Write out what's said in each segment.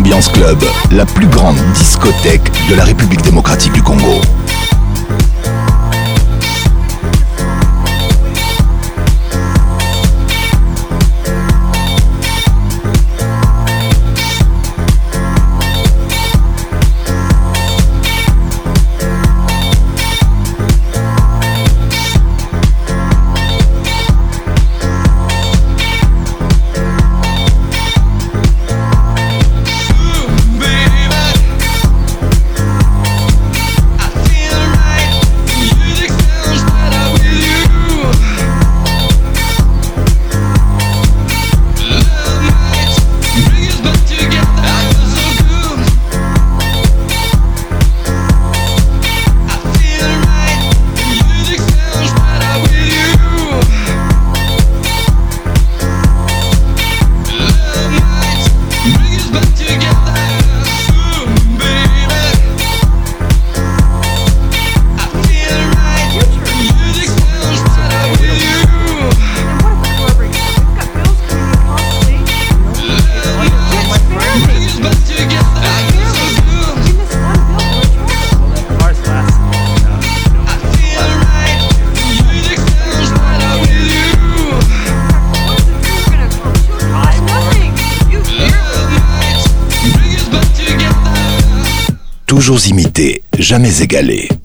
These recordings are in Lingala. Ambiance Club, la plus grande discothèque de la République démocratique du Congo. égalés.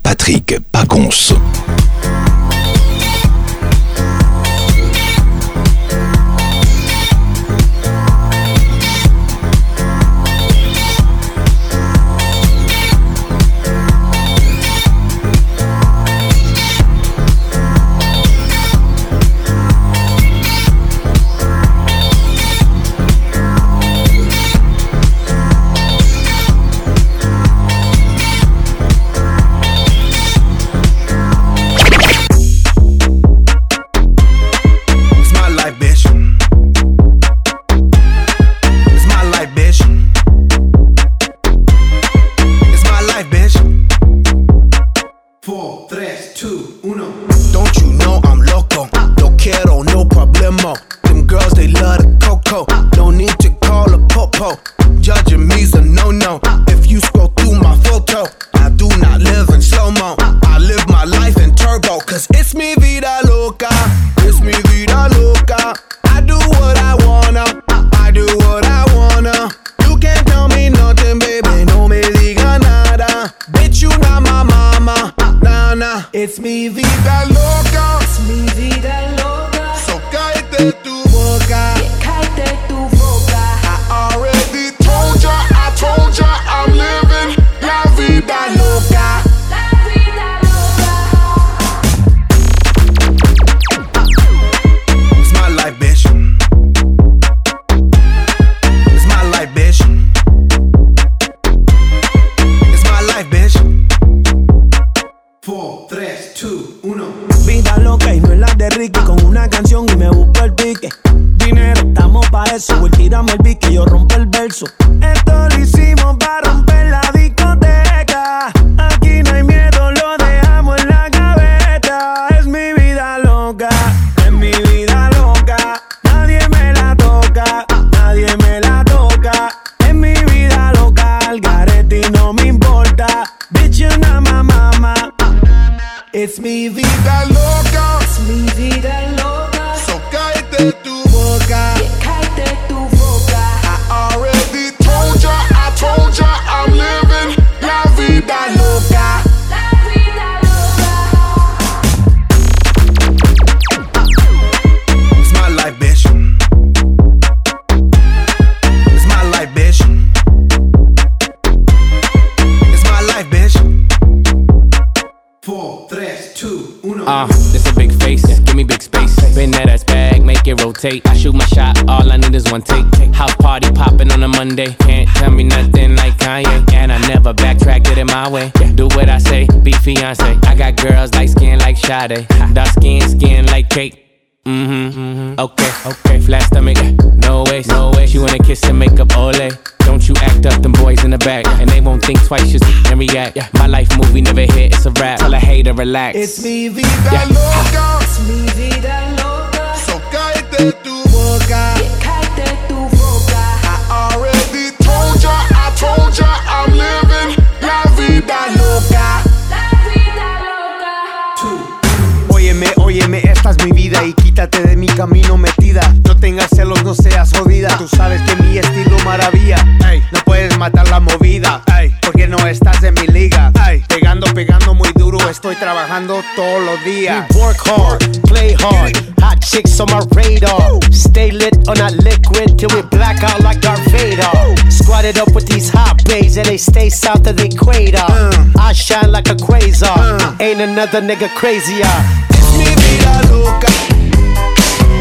it up with these hot bays, and they stay south of the equator. Uh, I shine like a quasar, uh, ain't another nigga crazier. It's mi vida loca.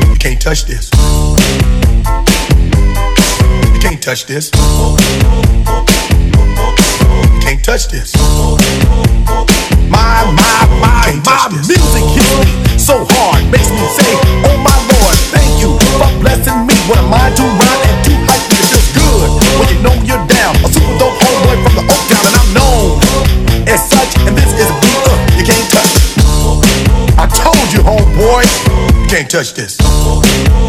You can't touch this. You can't touch this. You can't touch this. My, my, my, my music hits me so hard, makes me say, Oh my lord, thank you for blessing me. What am I to run and do like me? It feels good when you know you're down. A super dope homeboy from the Oak Town, and I'm known as such. And this is a beat up you can't touch. I told you, homeboy, you can't touch this.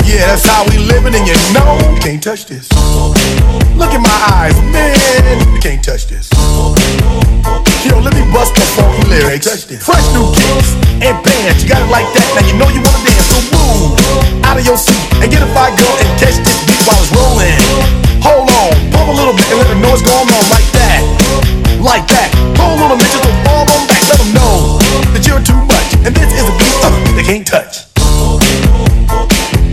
Yeah, that's how we living, and you know you can't touch this. Look in my eyes, man, you can't touch this. Yo, let me bust the funky lyrics. Touch this. Fresh new kicks and bands, you got it like that. Now you know you wanna dance, so move out of your seat and get a fire girl and catch this beat while it's rolling a little bit and let the noise go on like that. Like that. Pull on them and just fall on back. Let them know that you're too much. And this is a beat uh, they can't touch.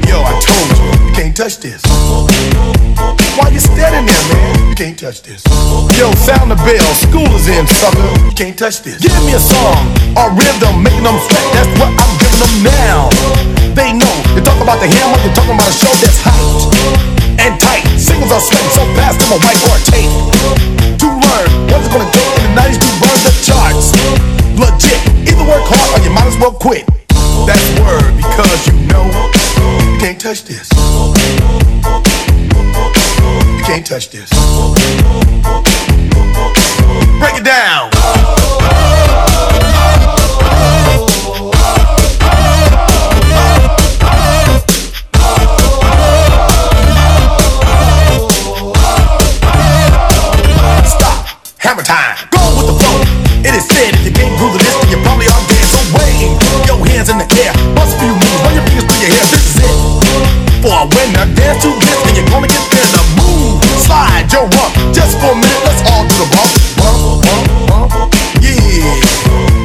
Yo, I told you, you can't touch this. Why you standing there, man? You can't touch this. Yo, sound the bell. School is in, sucker. You can't touch this. Give me a song, a rhythm, making them sweat. That's what I'm giving them now. They know. You are talking about the hammer, you're talking about a show that's hot and tight suspect, so fast to my whiteboard tape. To learn what's gonna take in the 90s to burn the charts. Legit, either work hard or you might as well quit. That's word because you know you can't touch this. You can't touch this. Break it down.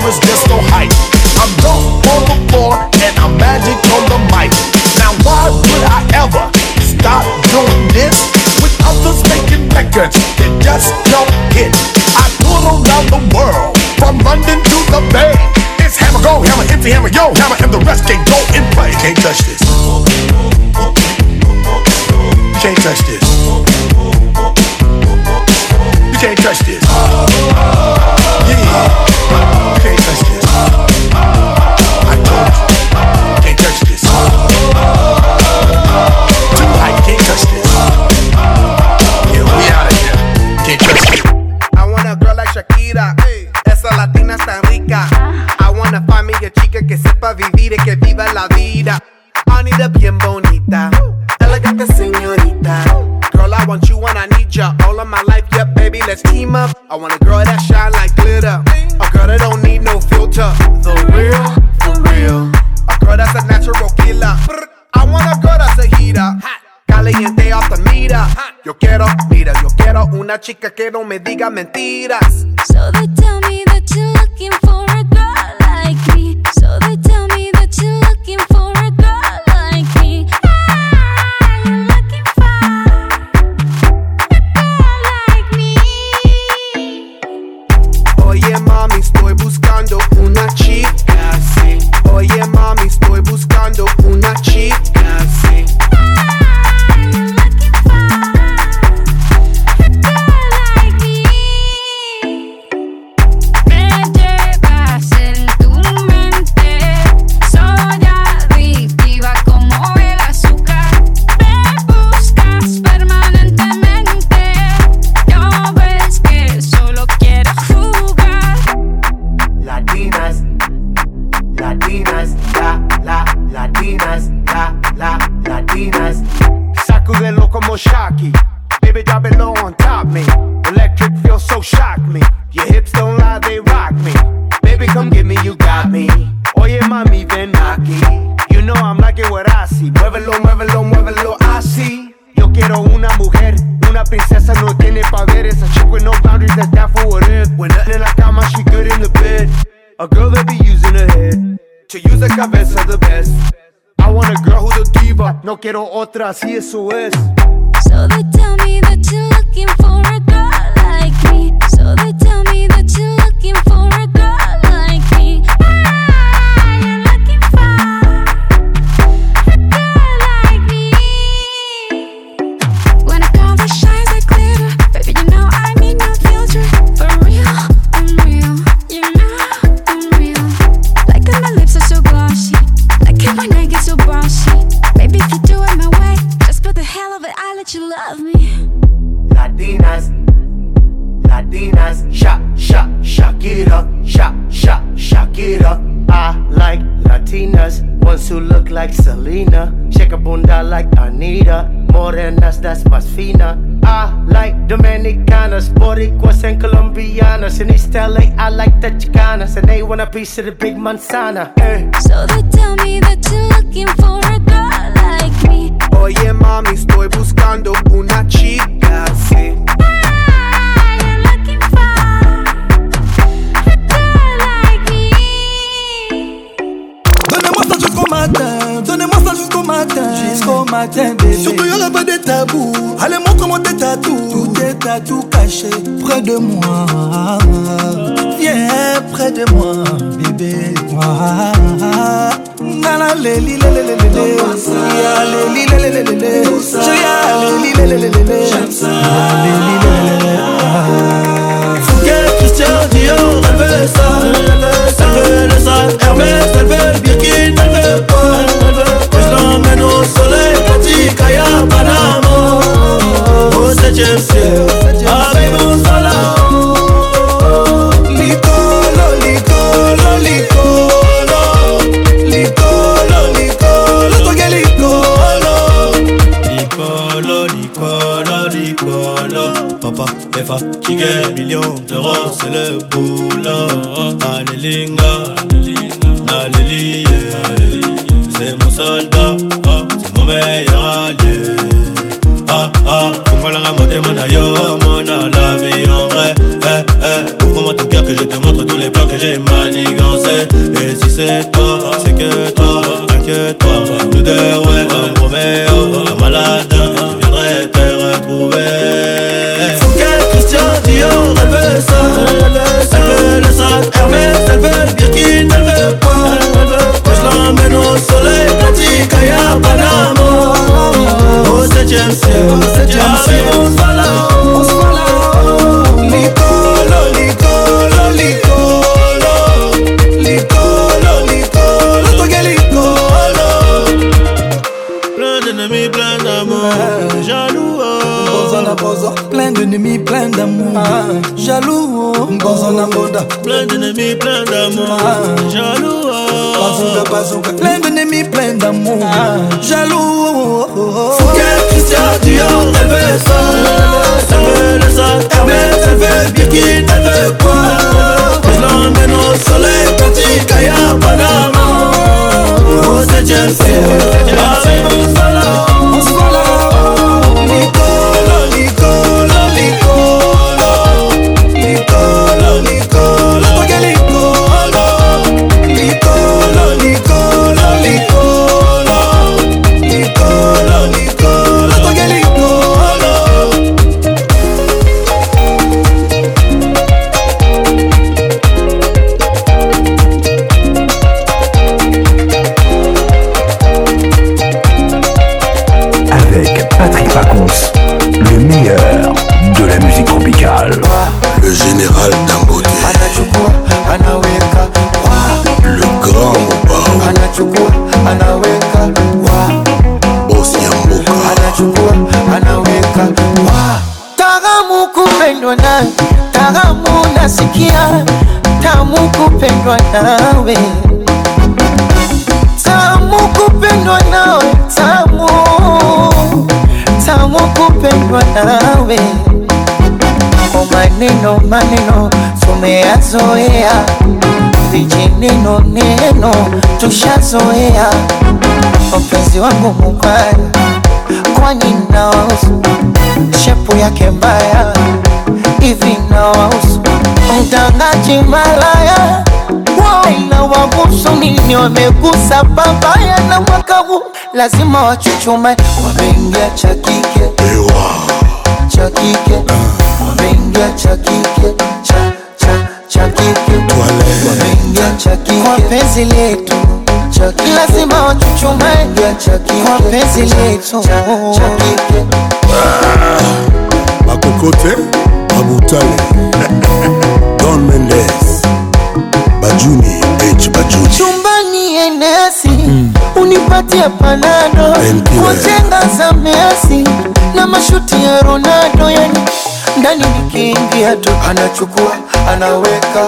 there is just no hype. I'm dope on the floor and I'm magic on the mic. Now why would I ever stop doing this? With others making records that just don't hit. I tour around the world from London to the Bay. It's hammer go, hammer empty, hammer yo, hammer and the rest can not go in play. Can't touch this. Can't touch this. You can't touch this. Yeah. vivir es que viva la vida. I need bien bonita, elegante señorita. Girl, I want you and I need ya all of my life. Yeah, baby, let's team up. I want a girl that shine like glitter, a girl that don't need no filter. The real, the real, a girl that's a natural killer. I want a girl that's a heater. Caliente off the meter. Yo quiero, mira, yo quiero una chica que no me diga mentiras. So they tell me quiero otra, si eso es. So they tell me that you're looking for a girl like me. So they tell like Selena. Shake a bunda like Anita. Morenas, that's más fina. I like Dominicanas, Boricuas, and Colombianas. In East LA, I like the Chicanas, and they want a piece of the big manzana. Hey. Eh. So they tell me that you're looking for a girl like me. Oye, mami, estoy buscando una chica así. Ah. Donnez-moi ça jusqu'au matin. Jusqu'au matin, bébé. Surtout, pas de tabou. Allez, montre-moi tes à Tout est tatou caché près de moi. Viens près de moi, bébé. ça no soleil katika ya panama osechemseo oh, abebosala likolo likolo likolo likolo likolo toke likolo likolo likolo likolo papa efa chike million d'euro c'est le boulot alelinga naleliye c'est mon soldat voilà Dieu Ah ah, la vie en vrai eh, eh, que je te montre tous les plans que j'ai Et si c'est toi, c'est que toi, que toi deux, ouais, je te retrouver que Christian elle veut ça, elle veut ça veut le Hermès, elle veut le Birkin, elle veut amène au soleil katika ya Panama. Oh, c'est James, oh, c'est James, oh, d'ennemis plein d'amour ah. Jaloux, Mbozo na moda Plein d'ennemis plein d'amour ah. Jaloux, Bazooka bazooka Plein d'ennemis plein d'amour ah. Jaloux Fouquet, Christian Dior, elle veut ça Elle veut le sang, Hermès, elle veut Birkin, elle veut quoi Je l'emmène au soleil, Petit Kaya, Panama Oh, c'est Allez, kupendwa nawe tamu kupendwa nawe tamu tamu kupendwa nawe kwa oh, maneno maneno tumeyazoea vijineno neno tushazoea mpenzi wangu mubaya kwani nawahusu shepu yake mbaya hivi nawahusu mtangaji malaya wagusu nini wamegusa babaya na mwaka huu lazima wachuchume wameingia cha kike cha kike wameingia cha kike cha cha cha kike wameingia cha kike kwa penzi letu lazima wachuchume kwa penzi letu bakokote ah. babutale don mendes bajuni H bajuni chumbani enesi mm. unipatia panado kwa jenga za Messi na mashuti ya Ronaldo yani ndani nikiingia tu anachukua anaweka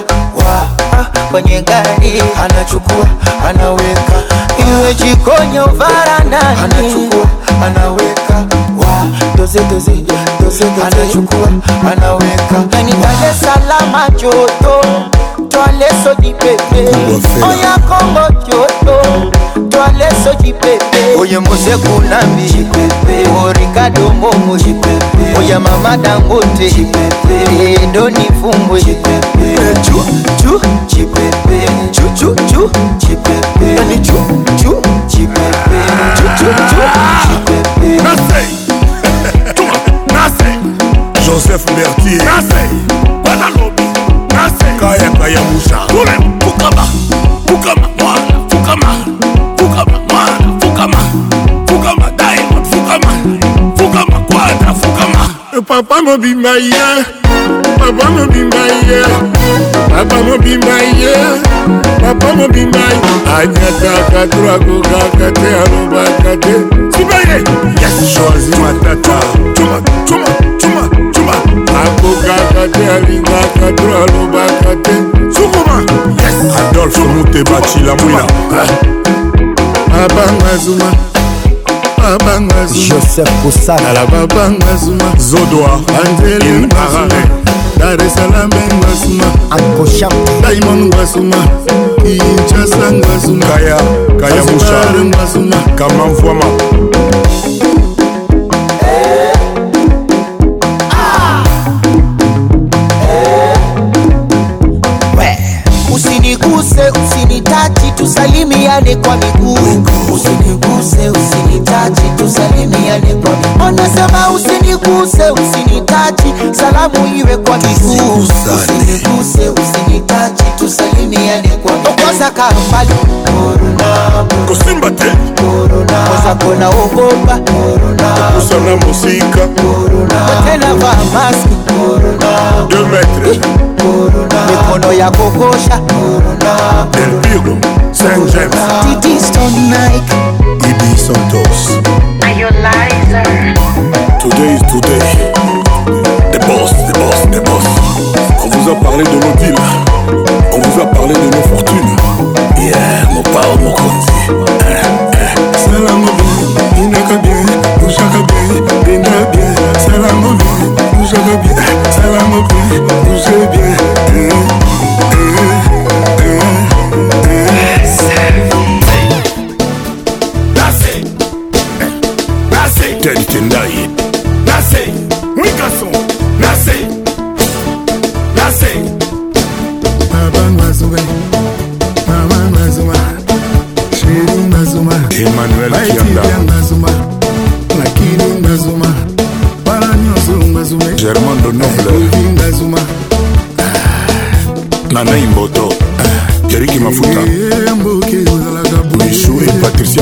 wa ah, kwenye gari anachukua anaweka iwe jikoni au varandani anachukua anaweka wa doze doze doze doze anachukua anaweka yani Dar es Salaam joto twale soki pepe oya kongo kyoto twale soki pepe oye mosekunambi orikado oh, momo oya mama dangote edoni fumbwe eh, Joseph Berthier. yanga ya musa tule fukama fukama mwana fukama fukama mwana fukama fukama diamond fukama fukama kwadra fukama e papa mobimba ye papa mobimba ye papa mobimba ye papa mobimba ye anyataka twakokaka te alobaka te sibaye yes josi matata cuma cuma akokaka te alingaka to alobaka te sukuma adolfe muteba cilamwila babanga zuma babanga joseph kosanala babanga zuma zodoa anzeli marare daresalambenga zuma akosha daimon ngwasuma inchasa ngwasuma kaya kaya musha ngwasuma kamamvwama usiniguse, usinitachi, tusalimiane kwa miguu. Usiniguse, kwa Anasema usiniguse, usinitachi, salamu iwe kwa miguu. Usiniguse, usinitachi, tusalimiane kwa miguu. Kosa kambali korona, kosimba te korona, kona ogopa korona, na musika tena vaa maski korona, deux mikono ya kokosha El Pigo, St. James Titi Stone Nike Ibi Santos Ionizer Today is today The boss, the boss, the boss On vous a parlé de nos villes On vous a parlé de nos fortunes Yeah, mon pao, mon conti Salamou, inaka bien, bouchaka bien, inaka bien Salamou, bouchaka bien bien, on nous est bien.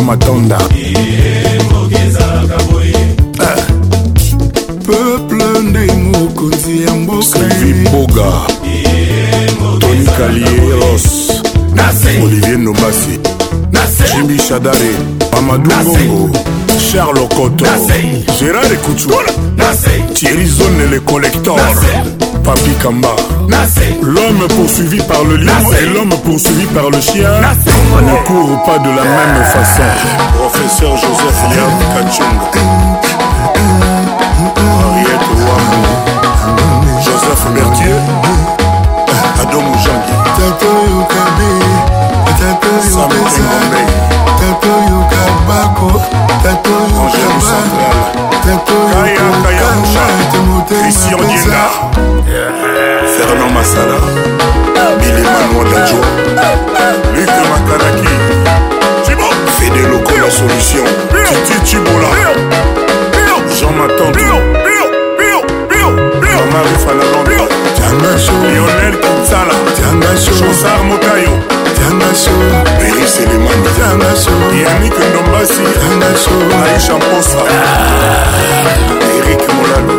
matonda peuple nde mokonzi ya mbokaviboga toni kalieros olivier nobasi jimbi shadare mamadou ngongo charles okoto gérard ekutu Thierry Zone les collecteurs. Papi Kamba. L'homme poursuivi par le lion et l'homme poursuivi par le chien ne courent pas de la même façon. Professeur Joseph Liam Kachung. Henriette Wamou. Joseph Berthier. Adam Yuka Bako Tato Angèle central christian dienga fernand masala bilemanoadajo luke makanaki fede lokola solution titi cibola jean matante mama refanalonde lionel kinsala josar motayo yanik ndombasi aisha mposa erik molalo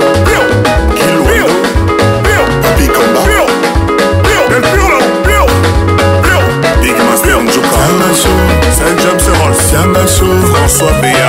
kilwapikamba bigmaster njuka saint james ross françois bea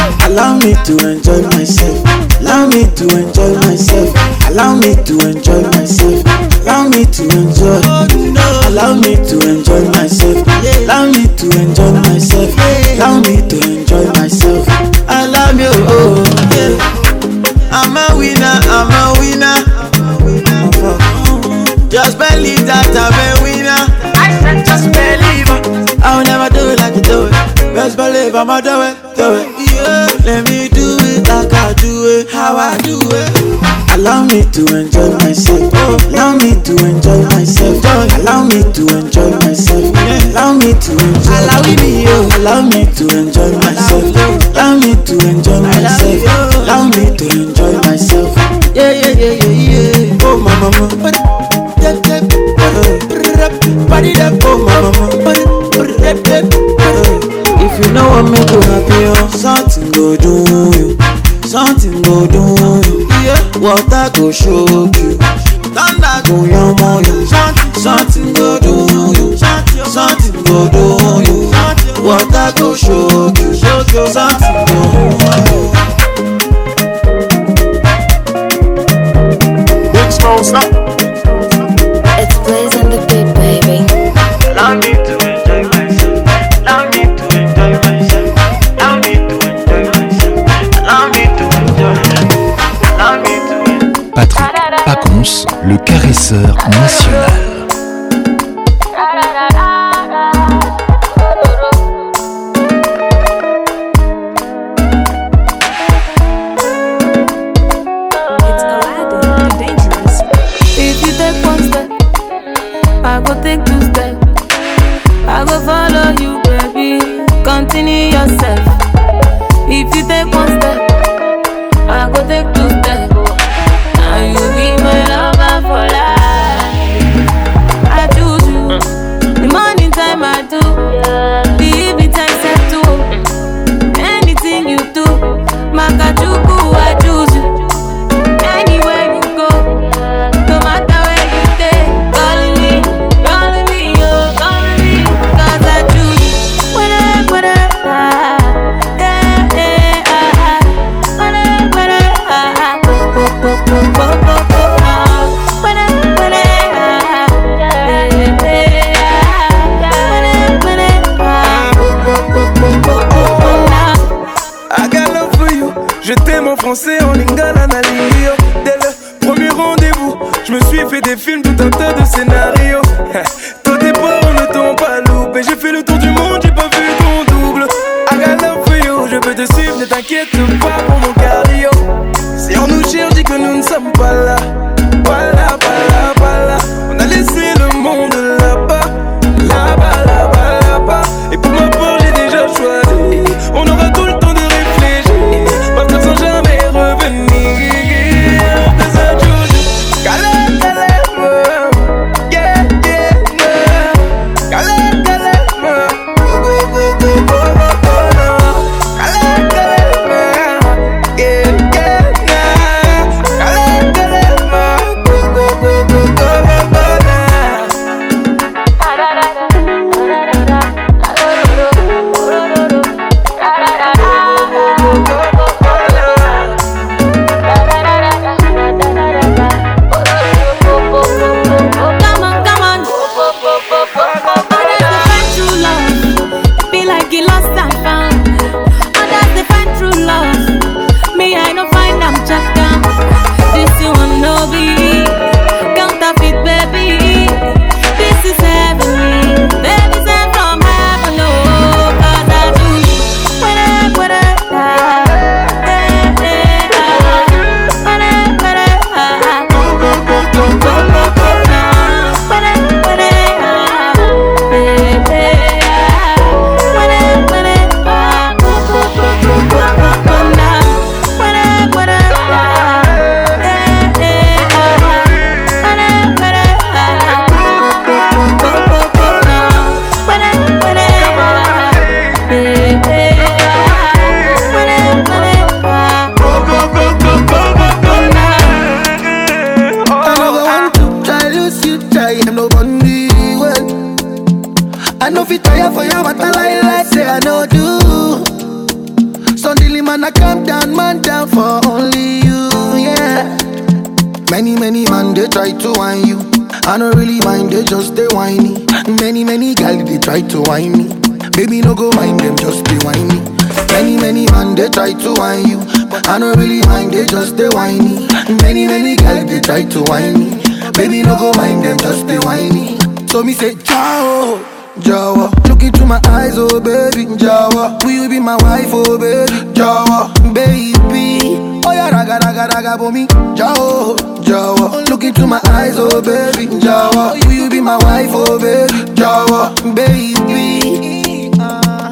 Allow me to enjoy myself. Allow me to enjoy myself. Allow me to enjoy myself. Allow me to enjoy. Allow me to enjoy myself. Allow me to enjoy myself. Allow me to enjoy myself. I love you. Oh, yeah. I'm a winner. I'm a winner. Just believe that I'm a winner. I said just believe. I'll never do it like you do it. Best believe I'ma do it, do it. Allow me to enjoy myself. Allow me to enjoy myself. Allow me to enjoy myself. Allow me to enjoy. Allow me, allow me to enjoy myself. Allow me to enjoy myself. Allow me to enjoy myself. Yeah, yeah, yeah, yeah, yeah. Oh, my mama. Party that oh my mama. If you know I'm gonna be on something, go do it. water go choke you thunder go yanmo you something go do you something go do you water go choke you something go do you. Big small stop. Nationale try to whine me. Baby, no go mind them, just be whiny. So me say, Jawa, Jawa. Look into my eyes, oh baby, Jawa. Will you be my wife, oh baby, Jawa, baby? Oh yeah, raga raga raga for me, Jawa, Jawa. Look into my eyes, oh baby, Jawa. Will you be my wife, oh baby, Jawa, baby? Uh,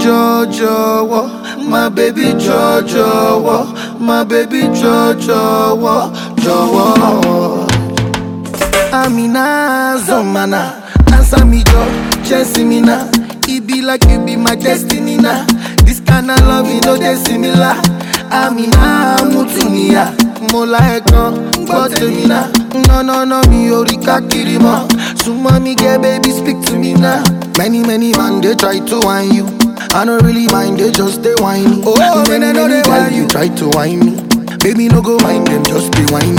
Jojo, my baby Jojo, my baby Jojo, jọ̀wọ́ Amina Zomana answer me jọ chẹ́sí me na e be like you be my destiny na this kind of love no dey similar Amina Mutumiya mo la ẹ̀ kan gbọ́ me, na nọ́nọ́nọ́ mi ò me, káàkiri mọ́ súnmọ́ mi get baby speak to me na many many man dey try to whine you I no really mind, they just they whine me. Oh, oh many, I know they you, try to whine me. Baby, no go mind them, just be whiny.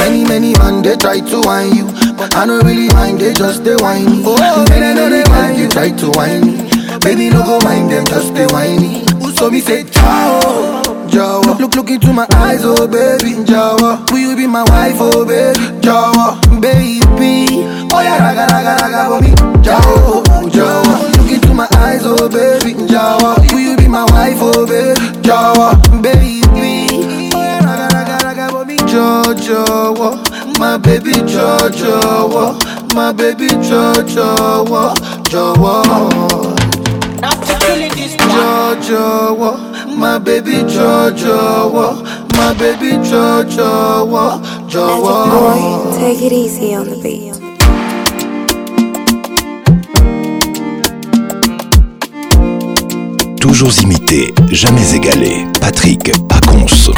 Many, many man, they try to whine you. But I don't really mind, they just they whiny. Oh, many, many man, you try to whine me. Baby, no go mind them, just they whiny. So me say, ciao, Jawa. Look, look into my eyes, oh baby, Jawa. Will you be my wife, oh baby, Jawa? Baby, oh yeah, raga, raga, raga, for me, Jawa, Jawa. Look into my eyes, oh baby, Jawa. Will you be my wife, oh baby, Jawa? Baby. Jo, my baby my baby Jojo, my baby my baby take it easy on the Toujours imité, jamais égalé. Patrick Paconce.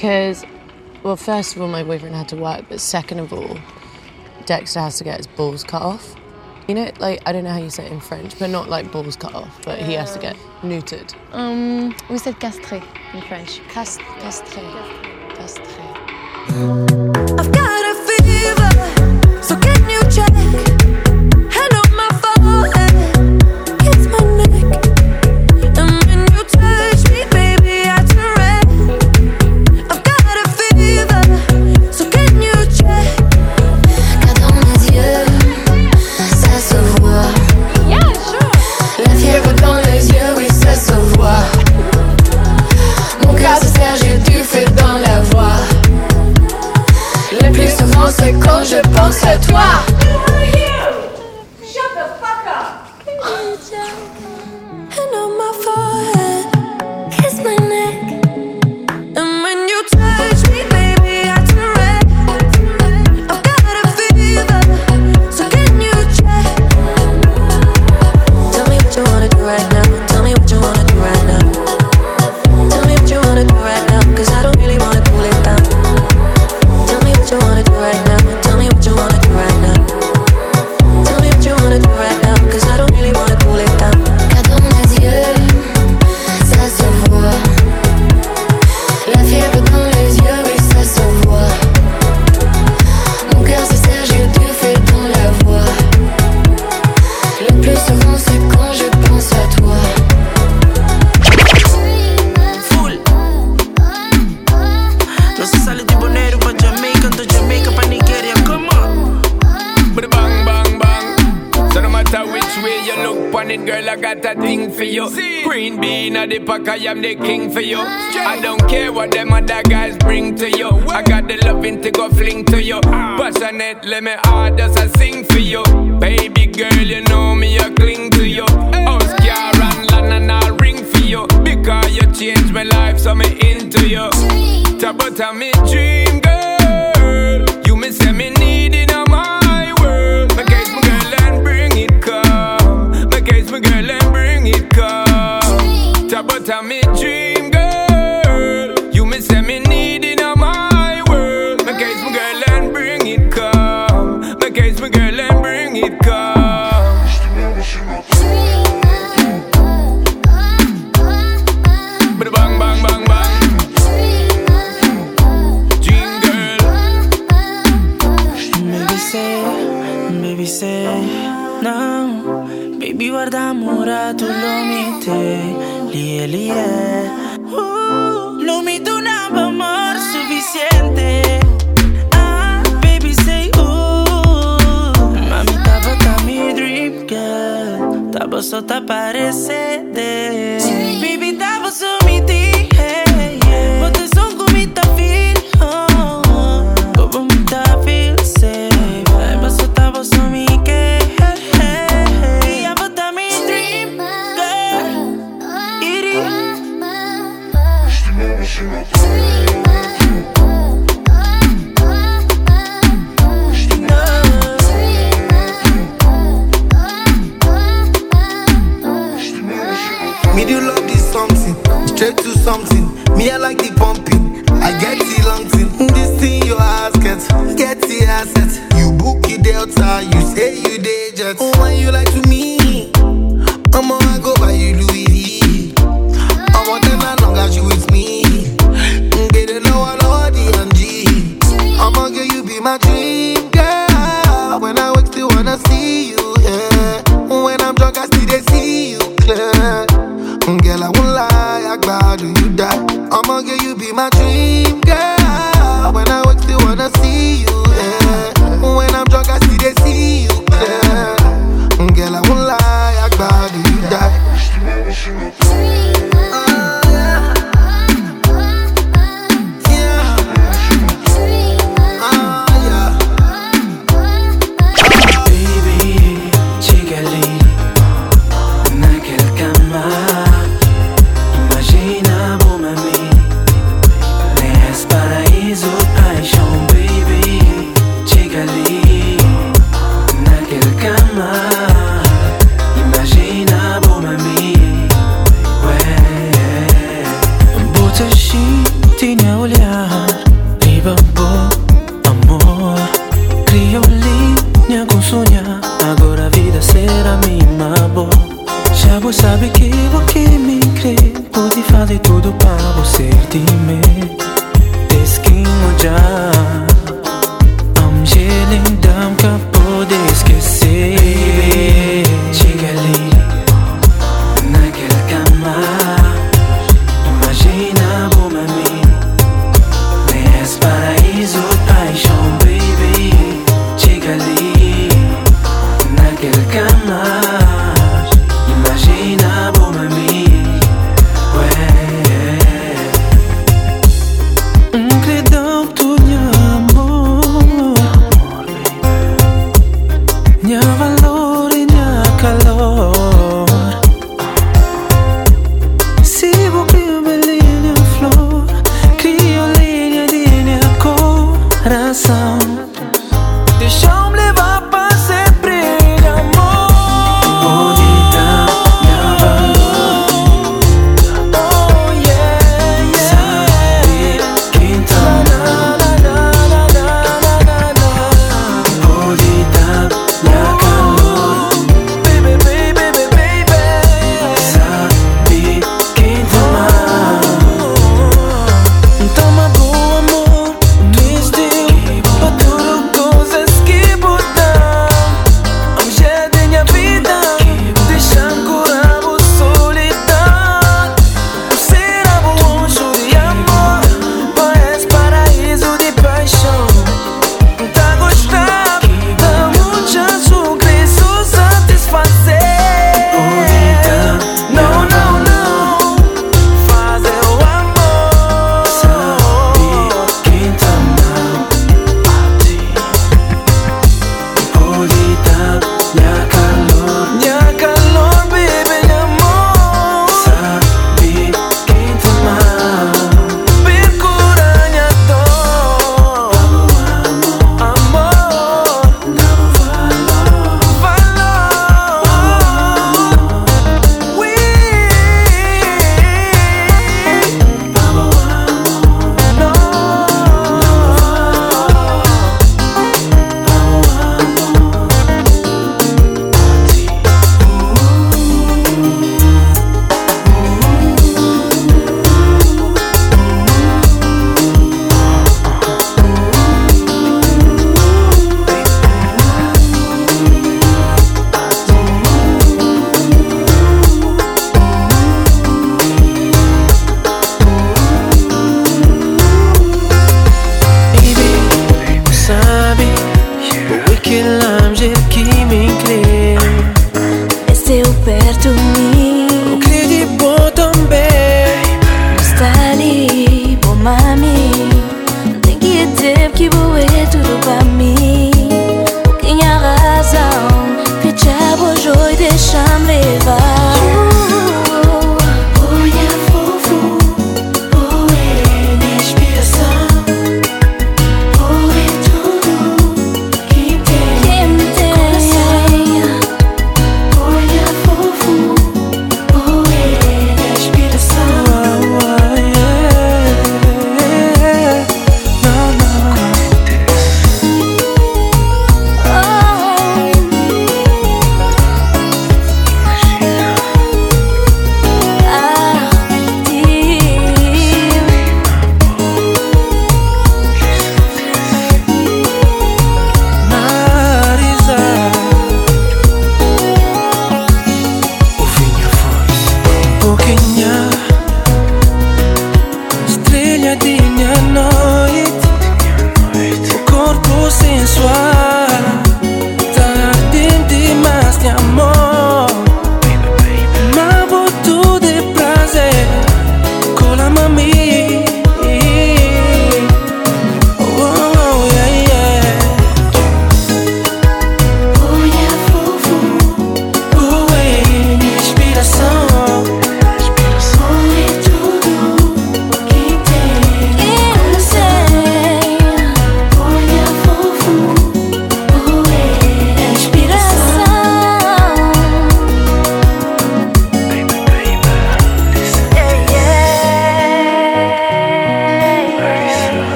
because, well, first of all, my boyfriend had to work, but second of all, Dexter has to get his balls cut off. You know, like, I don't know how you say it in French, but not like balls cut off, but he has to get neutered. Um, we said castré in French. Cast- castré. Castré. castré. te aparece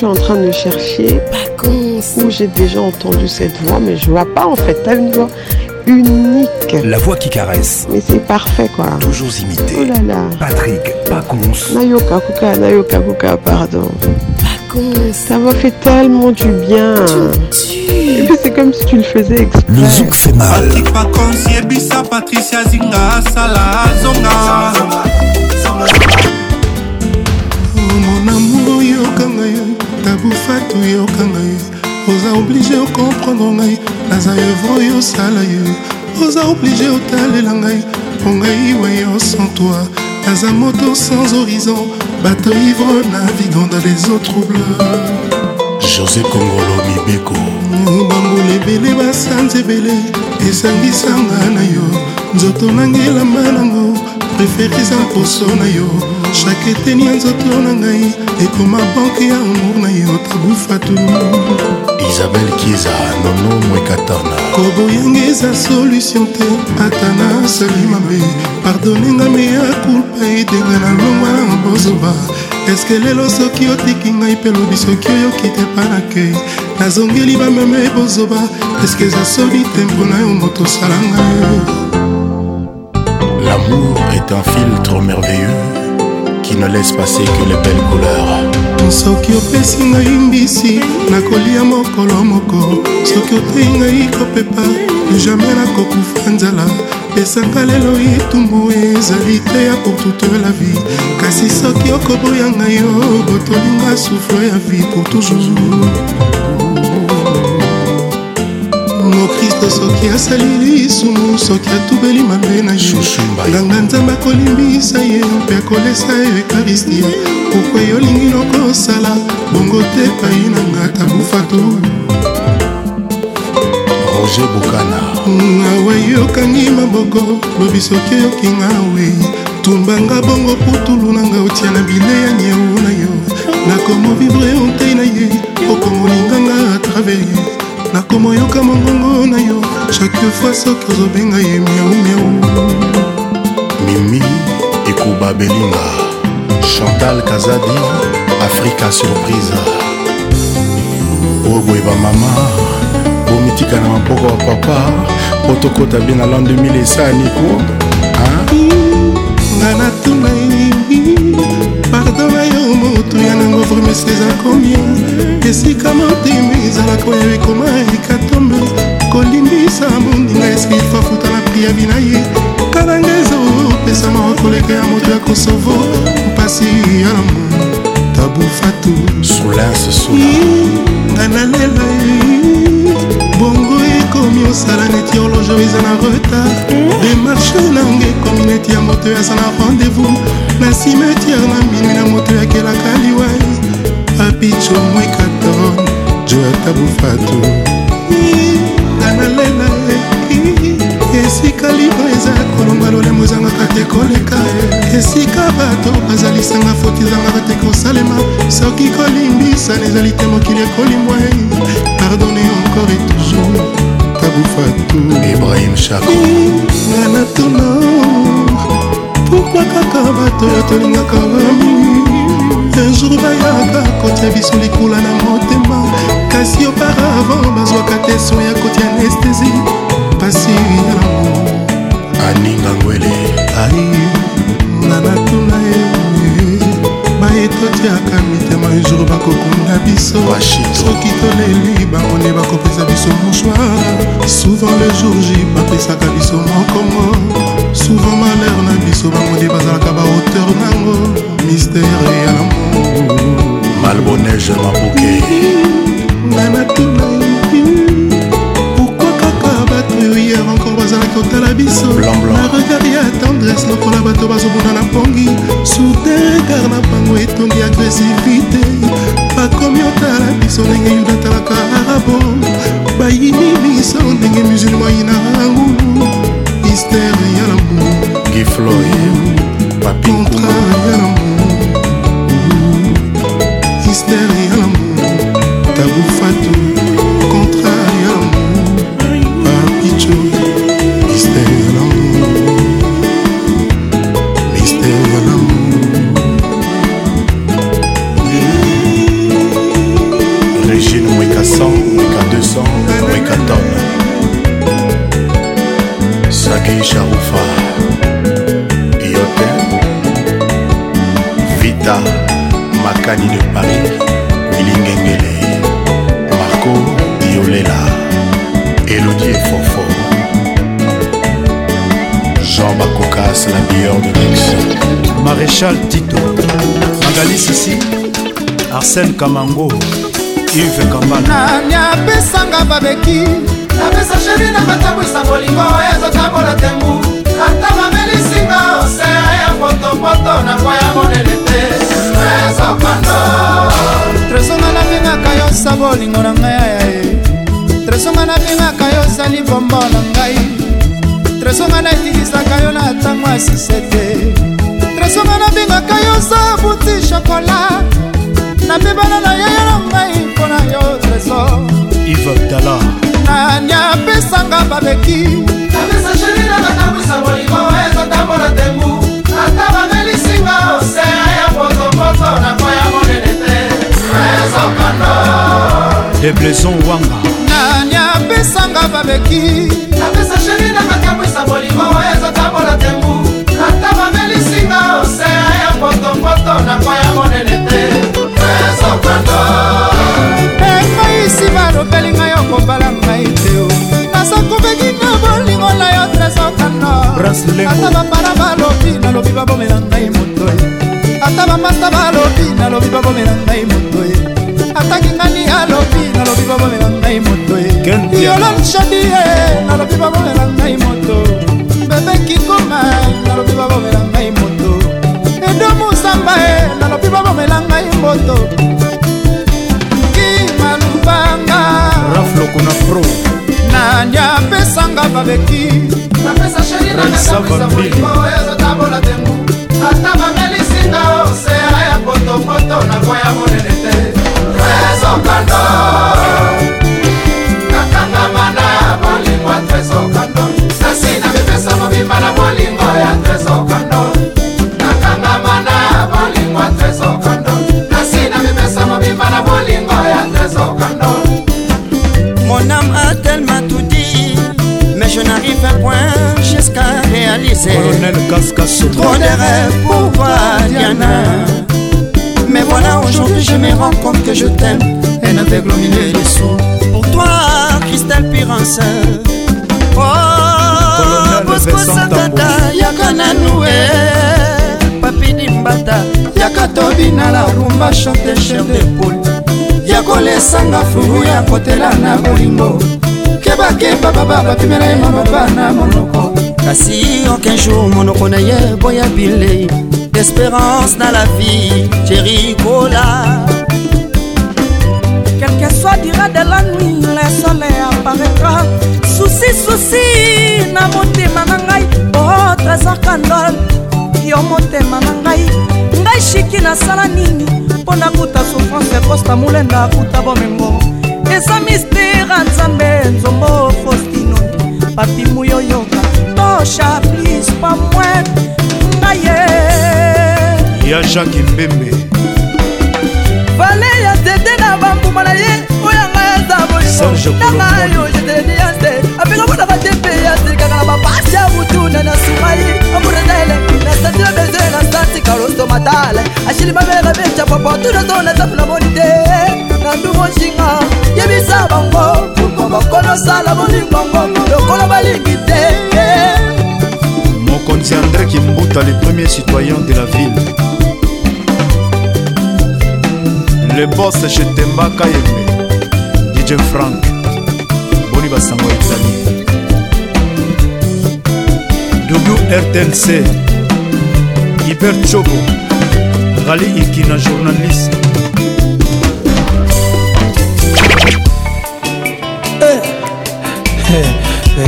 suis en train de chercher où j'ai déjà entendu cette voix, mais je vois pas en fait. T'as une voix unique. La voix qui caresse. Mais c'est parfait quoi. Toujours imité. Oh là là. Patrick Pacons. Nayoka Kuka, Nayoka Kuka, pardon. Pacons. Ça m'a fait tellement du bien. Et c'est comme si tu le faisais exprès. Le zouk fait mal. Patricia Zinga, tabufatu yoka ngai oza oblige okomprendre ngai naza evre oyo osala yo oza oblige otalela ngai mpo ngai wayo sans toi naza moto sans horizon bato ivre navigant dans les eaux troubles josé kongolo mibeko bambula ebele basanza ebele esangisanga na yo nzoto nangelamba nango préféré eza poso na yo chaque eteni ya nzoto na ngai ekoma banke ya amour na yo tabufatu isabel kiza nono mwekatana koboyanga eza solution te ata na sali mabe pardonenga meya kulpa edenga na longwa na bozoba eske lelo soki otiki ngai mpe lobi soki oyoki te panakei nazongeli bameme bozoba eske eza soli te mpona yo moto osalanga yo est un filtre merveilleux qui ne laisse passer que les belles couleurs soki opesi ngai mbisi nakolia mokolo moko soki otei ngai kopepa jamai nakokufa nzala pesanga lelo etumbu ezali te ya pour toute la vie kasi soki okoboya ngai yo botolinga souffle ya vie pour toujours kristo soki asali lisumu soki atubeli mabe na ye nganga nzambe akolimbisa ye mpe akolesa ye ekaristi pokwa ye olingi nokosala bongo te epai na nga tabufa tu roger bokana mm, awa yokangi maboko lobi soki oyokinga we tumbanga bongo putulu na nga otia na bile ya nyeu na yo nakomovivre ontei na ye okomolinganga atrave nakoma oyoka mongongo na yo chaque fois soki ozobenga ye miaumiau mimi ekuba belinga chantal kazadi afrika surprise oyo boyeba mama bomitika na maboko ya papa mpo tokɔta bie na lan 2000 esaniko ngai natuna pardon motu ya nango vremese eza komi esika motema ezalaka oyo ekoma ekatombe kolimbisa moninga eske ifafuta na priabi na ye kala nga ezopesa mawa koleka ya moto ya kosovo mpasi ya lamo tabufatu nga nalela bongo ekomi osala neti horloge oyo eza na retard demarche mm. nango ekomi neti ya moto oyo aza na rendez-vous na simetiere na mbini na moto yakelaka liwa apicho mwekaton joata bufatu analela esika liba eza kolonga lolemo ezangaka te koleka esika bato bazalisanga foti ezangaka te kosalema soki kolimbisana ezali te mokili ekolimbwa pardonne encore et toujours tabufatu ibrahim chako nga na tono pourkui kaka bato batolingaka unjour bayaka kotia biso likula na motema kasi oparavan bazwaka te so ya kotia anestesi pasi yango aningangwele ai na natuna ye baetotiaka mitema unjour bakokunda biso soki toleli bamone bakopesa biso moshwar souvent le jour j bapesaka biso mokomo souvent malheur na biso bamodi bazalaka baauteur nango mistere ya lamour malbonege mabuke nanatina pourkoi kaka bato hier encore bazalaki kotala biso na regard ya tendresse lokola bato bazobunda na pongi soudain regard na bango etondi agressivité bakomi otala biso ndenge yuda atalaka arabo bayini biso ndenge musulma yina angulu mystère ya lamour gifloy papinkontra ya lamour mystère ya lamour tabufatu Charles Tito Magali Sisi Arsène Kamango Yves Kambana Nani apesanga babeki napesa sheri na matambwisa molingo oyo ezotambola te mbu ata mamelisinga osea ya potopoto na kwa ya monene te ezokando tresonga nabengaka yo sa bolingo na ngai ayaye tresonga nabengaka yo osali bombo na ngai tresonga natikisaka yo na ntango asise te songa nabengaka yo zabuti shokola nabebana na yaya na ngai mpo na yo tresor ivabdala nani apesanga babeki napesa sheri na natambwisa bolingo ezotambola tembu ata bamelisinga osea ya potopoto nakoya monene te ezokando debleson wanga nani apesanga babeki napesa sheri na natambwisa bolingo ezotambola tembu kosinga osea ya potopoto nakoya monene te ezokando ekoyisi balobeli ngai okobala ngai te nasokobeki na bolingo na yo tresokando ata bapara balobi nalobi babomela ngai moto ye ata bamata balobi nalobi babomela ngai moto ye atangi ngani alobi nalobi babomela ngai moto ye yolonshadi ye nalobi babomela ngai moto bebekikoma nalobi babomela ngai nanga e nalobi babomela ngai mboto kimalubanga raflokuna pro nani apesanga babeki ata bamelisinga osea ya potopoto nakoya monene te rezokando nakangama na bolingwa tresokando elle m'a tout dit, mais je n'arrive à point jusqu'à réaliser. Trop de rêves pour voir Diana. Mais voilà, aujourd'hui je me rends compte que je t'aime, Et aveugle au milieu des sous. Pour toi, Christelle Pirance. Oh, Boskosakata, noué, Papi Dimbata, Y'a à la rumba chante chef de poule. yakolesanga fungu ya kotela na bolingo bakemba baba bapimela ye maloba na monoko kasi aucun jour monoko na ye boya bile d'espérance na la vie jerikola quelque soit dira de la nuit le soleil apparaîtra susi susi na motema oh, na ngai o trésor candol yo motema na ngai ngai shiki nasala nini mpo nakuta souffrance kosta molenda akuta bomengo eza mistere ya nzambe nzombo faustino papi muyoyoka tosha plis pamwet ngaye ya jacke mbembe vale ya tete na bambuma na ye oyo nga yaza bolingonanga yo jeteleni ya nse apeka mpona batepe ya selikaka na bapasi ya butuna na sumai amurenele na sati babeze na stati kaloso matale ashili babeleka becapopo tunazo na tapla kosala bolingongongo lokola balingi te mokonzi andré kimbuta le premier citoyen de la ville le bos chetembaka yembe dj frank boni basango ya italie wrtlc iber chobo rali ikina journaliste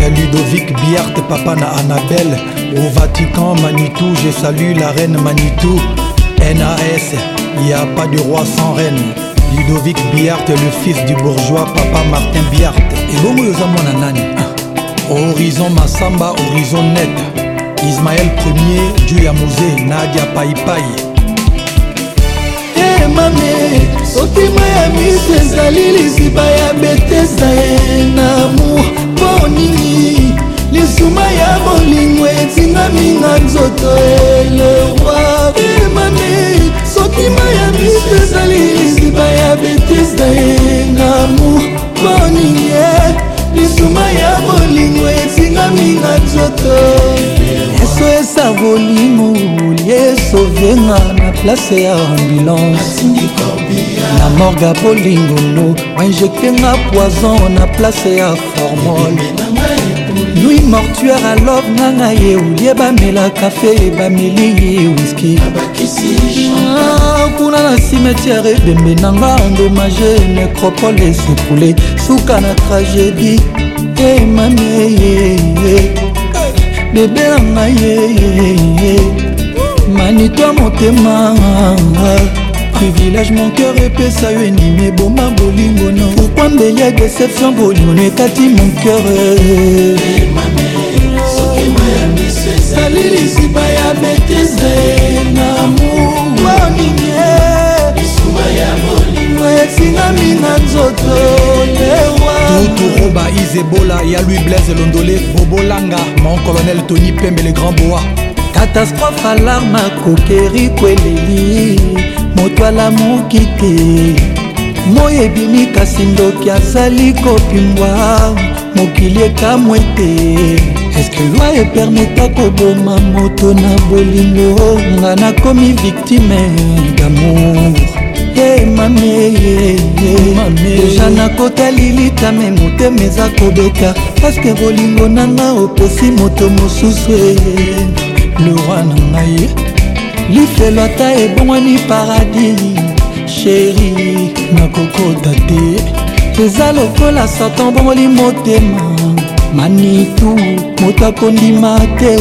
Ludovic Biart, papa na Annabelle Au Vatican, Manitou, je salue la reine Manitou NAS, y a pas de roi sans reine Ludovic Biart, le fils du bourgeois, papa Martin Biart Et bongo yoza mwana nani ah. Horizon Massamba, Horizon Net Ismaël Ier, Dieu Yamouzé, Nadia Paipai hey, eh, mame sotima ya miso ezali liziba ya betesda ye eh, na amour monini lisuma ya bolingo etingami na nzoto eleroi emane soki maya miso ezali lisiba ya betise na ye ngamour monie lisuma ya bolingo etingami na nzoto yeso esa bolingo yeso venga na place ya ambulance na morga bolingono bainjektenga poison na place ya formol nui mortuare alove nanga ye olie bamela kafe bameli wiski ah, kuna na cimetiare ebembe nanga endomage necropole esukule suka na tragédie emami eh, eyeye eh, eh, bebe nanga yeyeye manito motema privilège mon cœur epesa yo endimi eboma bolingo no pourkoi mbeya déception bolingono ekati mon cœur ezali lisiba ya betese na moninge esingami na nzoto tewa tuturuba izebola ya louis blaise londole bobolanga mon colonel tony pembe le grand boa catastrophe alarme akokeri kweleli moto alamuki te moi ebimi kasi ndoki azali kopimbwa mokili ekamwe te eske loi epermeta koboma moto na bolingo nga nakomi victime damour ye mame deja nakotali litame motema eza kobeta paske bolingo nanga oposi moto mosusu e? le roi na ngai lifelo ata ebongwani paradis sheri nakokota te eza lokola satan bongoli motema manitu moto akondima te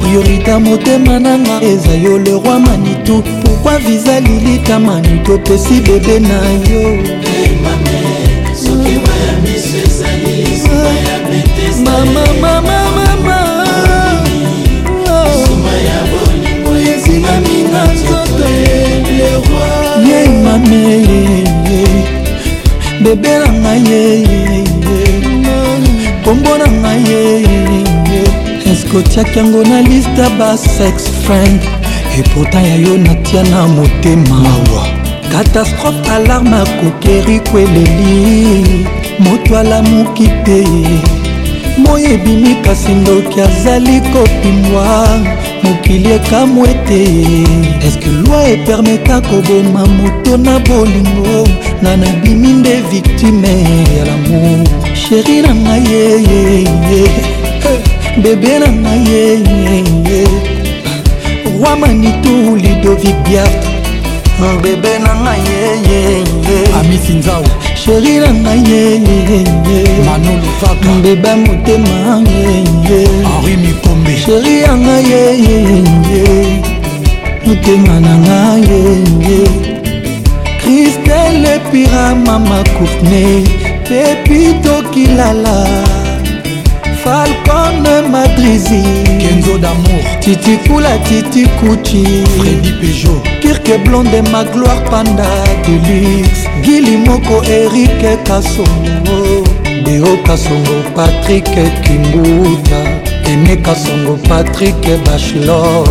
priorité motema nanga eza yo le roi manitu pourkua viza lilika manitu opesi bebe na yo mama mama ninganinga nzoto ye mame bebe na ngai ye kombo na ngai ye eske otiaki yango na liste ya basex friend epota ya yo natia na motema catastrophe alarme akokeri kweleli moto alamuki te moi ebimi kasi ndoki azali kopimwa mokili ekamw ete eske lwi epermeta koboma moto na bolingo nga nabimi nde viktime ya lamour sheri na ngai yeyeye bebe na ngai yeyeye roi manitu lidovic biart bebe na ngai yeyeye amisinzao sheri na ngai mbeba motema sheri ya ngai motema na ngai kristele pira mama courtney pepitokilala falcon madrizi kenzo damour titi kula titi kuchi fredi pejo kirke blonde magloire panda delix gili moko erike kasongo deo kasongo patrik kimbuta ene kasongo patrik bachelor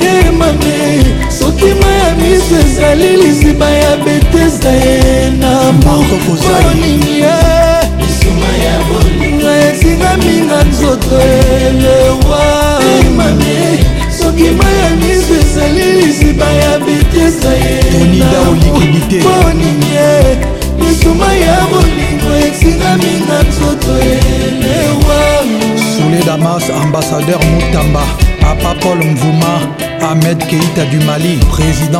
emame eh, soki ma ya miso ezali liziba ya betesda ye eh, na mokokozaoningi ye lisuma ya bol mingaminga nzoto elewa mami soki maya miso ezali liziba ya bitesa yeoninge misuma ya bolingo esingaminga nzoto elewa soledamas ambassadeur mutamba papa paul mvuma Ahmed Keita du Mali, président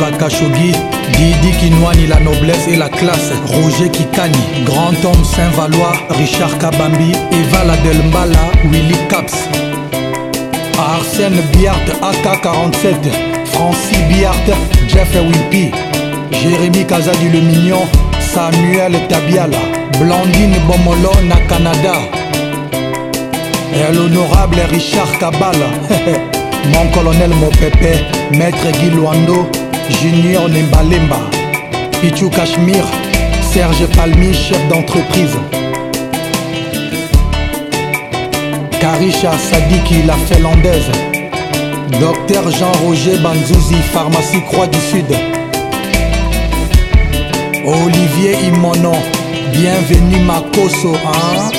la Khashoggi, Didi Kinoani la noblesse et la classe, Roger Kikani grand homme Saint-Valois, Richard Kabambi, Eva Ladelmbala, Willy Caps, Arsène Biart AK-47, Francis Biart, Jeff Wimpy, Jérémy Kazadi le Mignon, Samuel Tabiala, Blandine Bomolo Canada, et l'honorable Richard Kabala. Mon colonel, mon maître Guy Luando, Junior Nembalemba, Pichu Cachemire, Serge Palmi, chef d'entreprise. Karisha Sadiki, la Finlandaise. Docteur Jean-Roger Banzouzi, pharmacie Croix du Sud. Olivier Imonon, bienvenue Makoso, hein?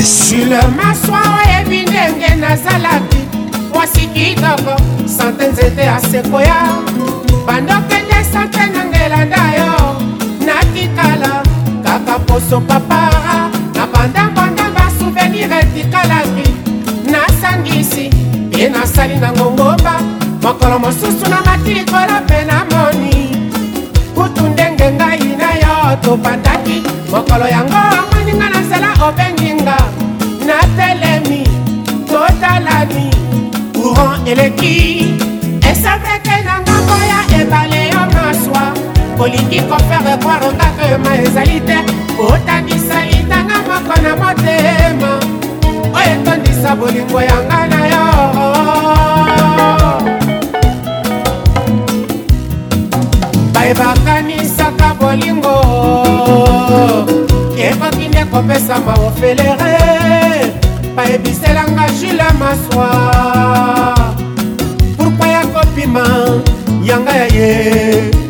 grèce le maswa oyebi ndenge nazalaki mwasi kitoko sante nzete aseko de croire ngaka yoma ezali te otangisa litanga moko na motema oyo etondisa bolingo yanga na yo bayebakanisaka bolingo ekoki nde kopesama ofelere bayebiselanga jule maswa pourkui yakopima yanga ya ye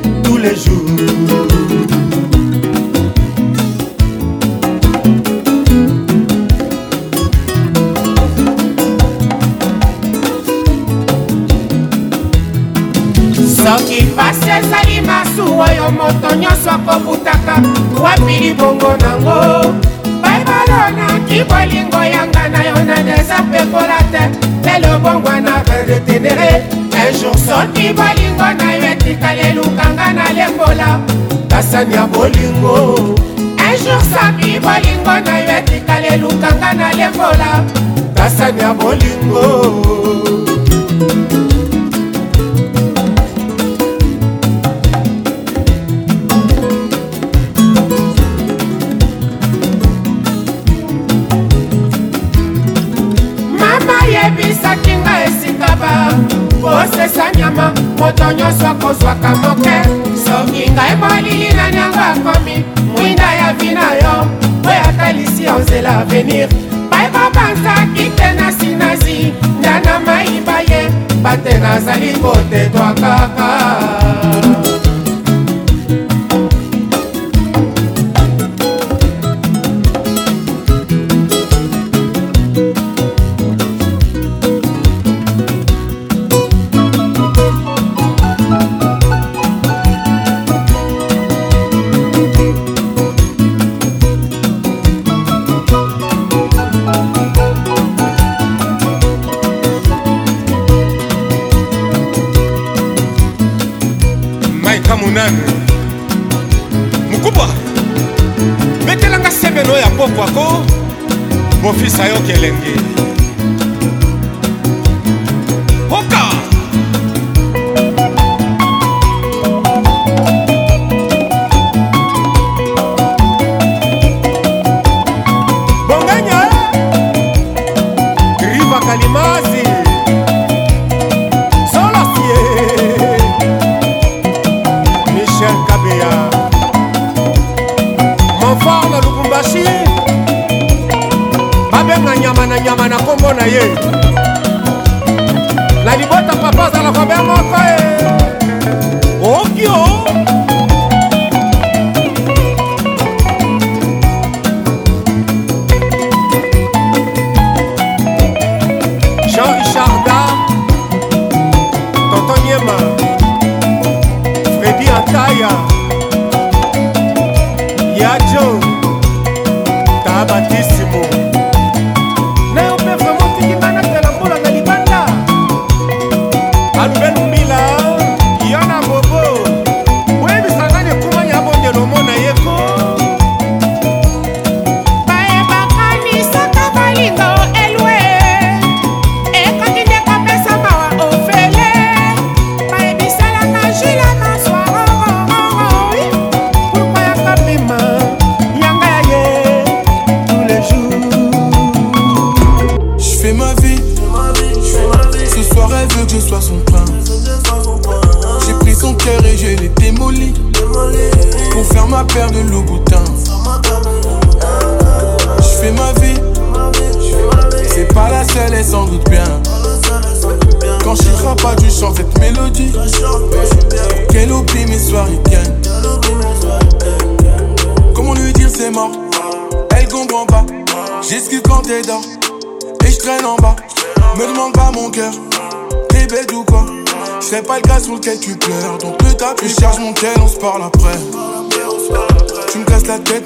kobutaka wapi libongo nango baibalonoki bolingo yanga na yo na deza pekola te lelo bongwana retenere ejour soki bolingo na yo etikali elukanga na lembola kasani ya bolingo ejour soki bolingo na yo etikali elukanga na lembola kasani ya bolingo motema moto nyonso akozwaka moke soki ngai molili nani yango akomi mwinda ya vi na yo oyo atalisi yo nzela avenir bayebobanzaki te na sinazi nda na mayimba ye bate nazali kotetwa kaka koyebisa yo kelenge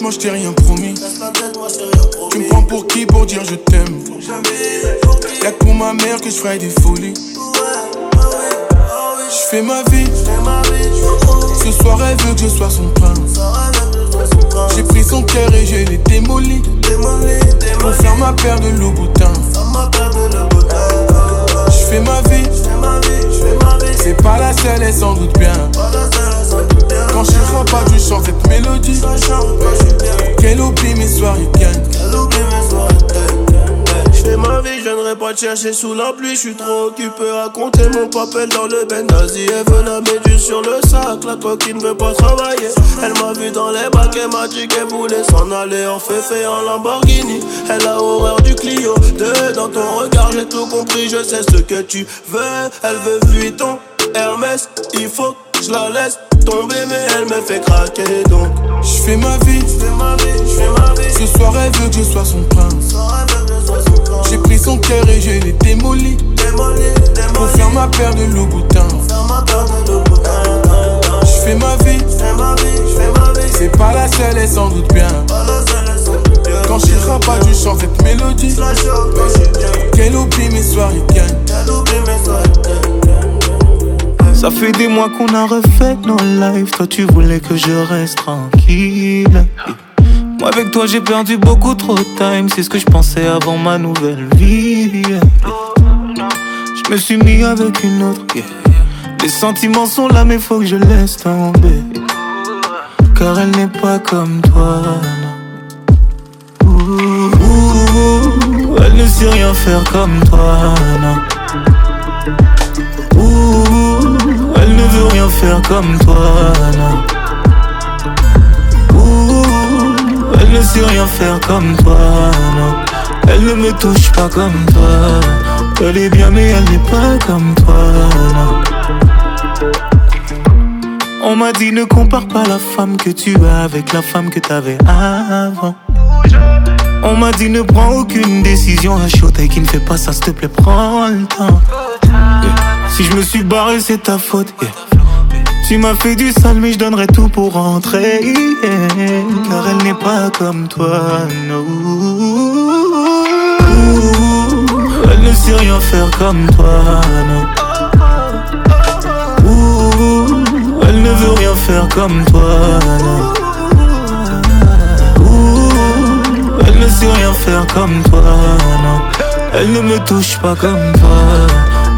moi je t'ai rien promis. Tu me prends pour qui pour dire je t'aime Y'a pour ma mère que je ferai des folies. Je fais ma vie. Ce soir elle veut que je sois son pain J'ai pris son cœur et je l'ai démoli. Pour faire ma paire de Louboutin. Je fais ma vie. C'est pas la seule et sans doute bien. Quand je vois pas du chant cette mélodie Qu'elle oublie mes soirées J'fais ma vie, je viendrai pas te chercher sous la pluie suis trop occupé à compter mon papel dans le Bendazi Elle veut la méduse sur le sac, la toi qui ne veut pas travailler Elle m'a vu dans les bacs, elle m'a dit qu'elle voulait s'en aller En fait en Lamborghini, elle a horreur du Clio deux Dans ton regard, j'ai tout compris, je sais ce que tu veux Elle veut Vuitton, Hermès, il faut que je la laisse elle me fait craquer donc. J'fais ma vie, je fais ma vie, je ma vie. Ce soir, elle veut que je sois son prince. J'ai pris son cœur et je l'ai démoli. Pour faire ma paire de Louboutin. J'fais ma vie, je fais ma vie, ma vie. C'est pas la seule et sans doute bien. Quand je pas du chant cette mélodie. Qu'elle oublie mes soirées bien ça fait des mois qu'on a refait nos lives. Toi, tu voulais que je reste tranquille. Moi, avec toi, j'ai perdu beaucoup trop de time. C'est ce que je pensais avant ma nouvelle vie. Je me suis mis avec une autre. Les sentiments sont là, mais faut que je laisse tomber. Car elle n'est pas comme toi. elle ne sait rien faire comme toi. faire comme toi, elle ne sait rien faire comme toi, Elle ne me touche pas comme toi. Elle est bien, mais elle n'est pas comme toi, On m'a dit ne compare pas la femme que tu as avec la femme que t'avais avant. On m'a dit ne prends aucune décision à chaud qui ne fait pas ça, s'il te plaît, prends le temps. Si je me suis barré, c'est ta faute. Tu m'as fait du sale, mais je donnerai tout pour rentrer. car elle n'est pas comme toi, Elle ne sait rien faire comme toi, elle ne veut rien faire comme toi, elle ne sait rien faire comme toi, Elle ne me touche pas comme toi.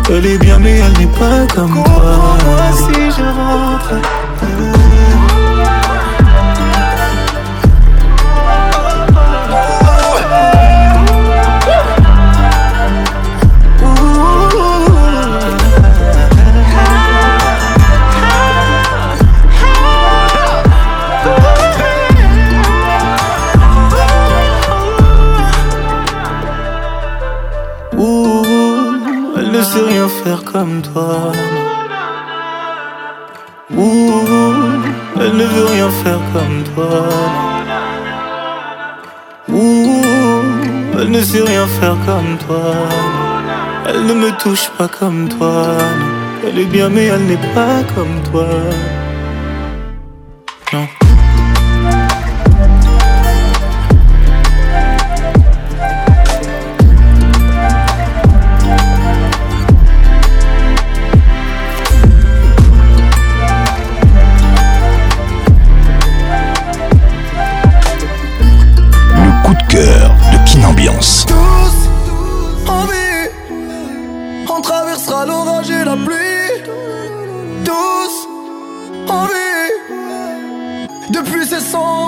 Elle est bien, mais elle n'est pas comme toi. Elle ne sait rien faire comme toi. faire comme toi. Elle ne me touche pas comme toi. Elle est bien, mais elle n'est pas comme toi.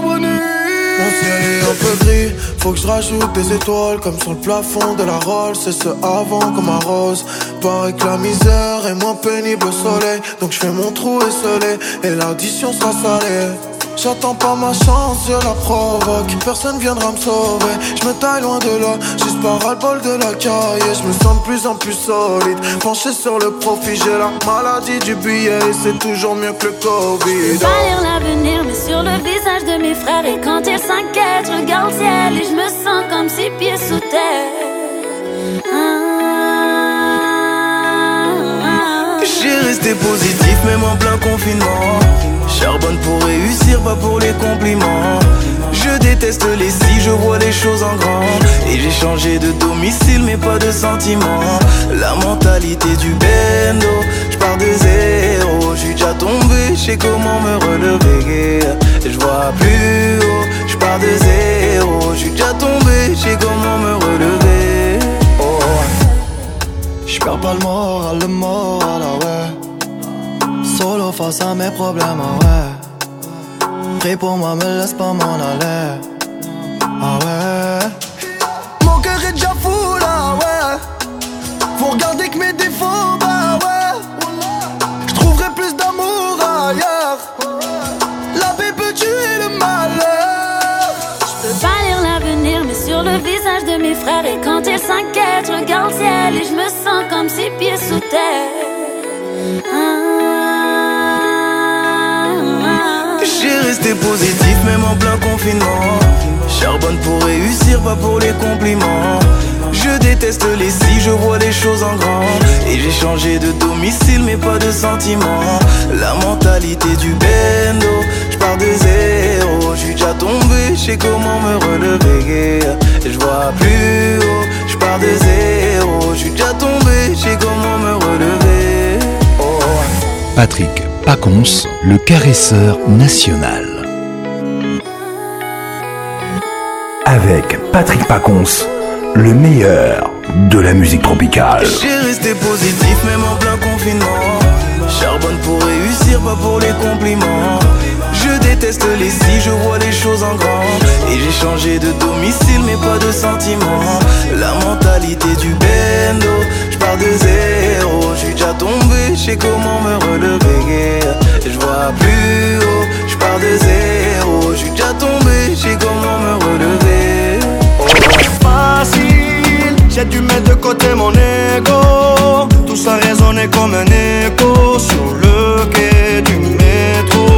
Mon ciel est un peu gris, faut que je rajoute des étoiles comme sur le plafond de la Rolls. C'est ce avant comme un rose. Pareil que la misère est moins pénible au soleil, donc je fais mon trou et soleil et l'addition sera salée. J'attends pas ma chance, je la provoque. Personne viendra me sauver. Je me taille loin de là, juste par le bol de la caille. Je me sens de plus en plus solide. Penché sur le profit, j'ai la maladie du billet. c'est toujours mieux que le Covid. Je pas lire l'avenir, mais sur le visage de mes frères. Et quand ils s'inquiètent, je regarde le ciel. Et je me sens comme six pieds sous terre. Ah, ah, ah. J'ai resté positif même en plein confinement Charbonne pour réussir, pas pour les compliments. Je déteste les si, je vois les choses en grand. Et j'ai changé de domicile, mais pas de sentiment. La mentalité du bendo, je de zéro. J'suis déjà tombé, j'sais comment me relever. Je vois plus haut, je pars de zéro. Je déjà tombé, j'sais comment me relever. Oh. Je pas le moral, le moral, ah ouais. Solo face à mes problèmes, ah ouais. Prie pour moi, me laisse pas mon aller. Ah ouais. Mon cœur est déjà fou là, ah ouais. Faut regarder que mes défauts, bah ouais. J'trouverai plus d'amour ailleurs. La paix peut tuer le malheur. J'peux pas lire l'avenir, mais sur le visage de mes frères. Et quand ils s'inquiètent, regarde ciel et je me sens comme si pieds sous terre. Ah. J'ai resté positif même en plein confinement Charbonne pour réussir, pas pour les compliments Je déteste les si, je vois les choses en grand Et j'ai changé de domicile mais pas de sentiment La mentalité du bendo, je de zéro Je déjà tombé, j'sais comment me relever Je vois plus haut, je pars de zéro Je suis déjà tombé, j'sais comment me relever oh. Patrick Pacons, le caresseur national. Avec Patrick Pacons, le meilleur de la musique tropicale. J'ai resté positif même en plein confinement. Charbonne pour réussir, pas pour les compliments teste les si je vois les choses en grand Et j'ai changé de domicile mais pas de sentiment La mentalité du bendo Je pars de zéro J'suis déjà tombé Je comment me relever Je vois plus haut Je pars de zéro J'suis déjà tombé Je comment me relever oh. Facile J'ai dû mettre de côté mon ego Tout ça résonnait comme un écho Sur le quai du métro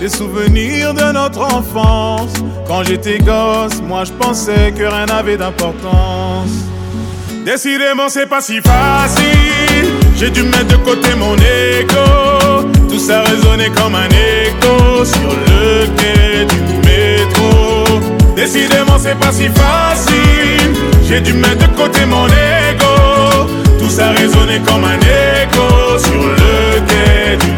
les souvenirs de notre enfance. Quand j'étais gosse, moi je pensais que rien n'avait d'importance. Décidément, c'est pas si facile. J'ai dû mettre de côté mon ego Tout ça résonnait comme un écho sur le quai du métro. Décidément, c'est pas si facile. J'ai dû mettre de côté mon ego Tout ça résonnait comme un écho sur le quai du métro.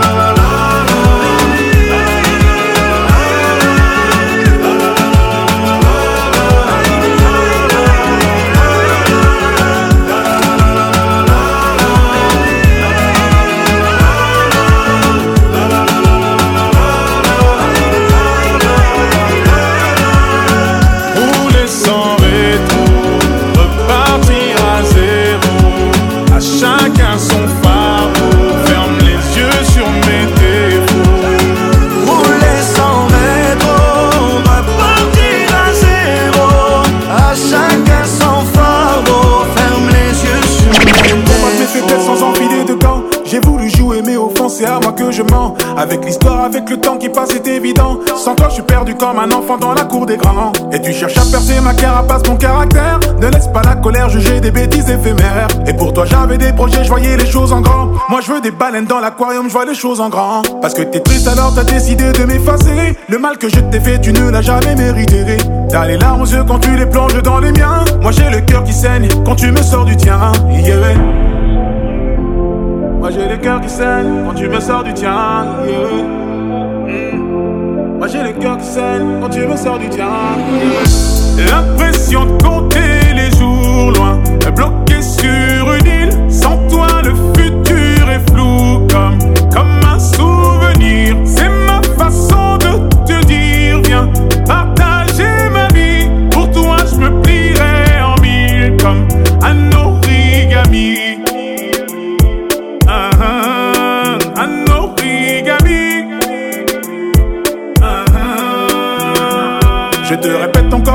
comme un enfant dans la cour des grands. Et tu cherches à percer ma carapace, mon caractère. Ne laisse pas la colère juger des bêtises éphémères. Et pour toi, j'avais des projets, je voyais les choses en grand. Moi, je veux des baleines dans l'aquarium, je vois les choses en grand. Parce que t'es triste, alors t'as décidé de m'effacer. Le mal que je t'ai fait, tu ne l'as jamais mérité. T'as les larmes aux yeux quand tu les plonges dans les miens. Moi, j'ai le cœur qui saigne quand tu me sors du tien. Moi, j'ai le cœur qui saigne quand tu me sors du tien. Moi j'ai le cœur qui quand tu me sors du tien. L'impression de compter les jours loin, bloqué sur une île. Sans toi, le futur est flou comme, comme un souvenir. C'est ma façon de te dire, viens partager ma vie. Pour toi, je me plierai en mille comme un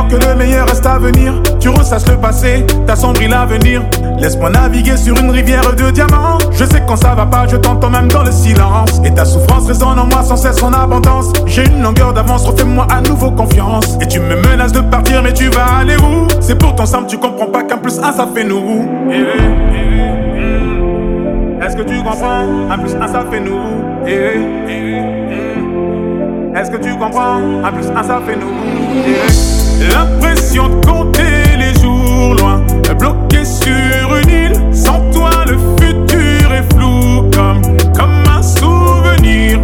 que le meilleur reste à venir. Tu ressasses le passé, à venir. Laisse-moi naviguer sur une rivière de diamants. Je sais quand ça va pas, je t'entends même dans le silence. Et ta souffrance résonne en moi sans cesse en abondance. J'ai une longueur d'avance, refais-moi à nouveau confiance. Et tu me menaces de partir, mais tu vas aller où C'est pour ton simple, tu comprends pas qu'un plus un ça fait nous. Eh eh, eh, hmm. Est-ce que tu comprends Un plus un ça fait nous. Hmm. Est-ce que tu comprends Un plus un ça fait nous. L'impression de compter les jours loin, bloqué sur une île. Sans toi, le futur est flou comme, comme un souvenir.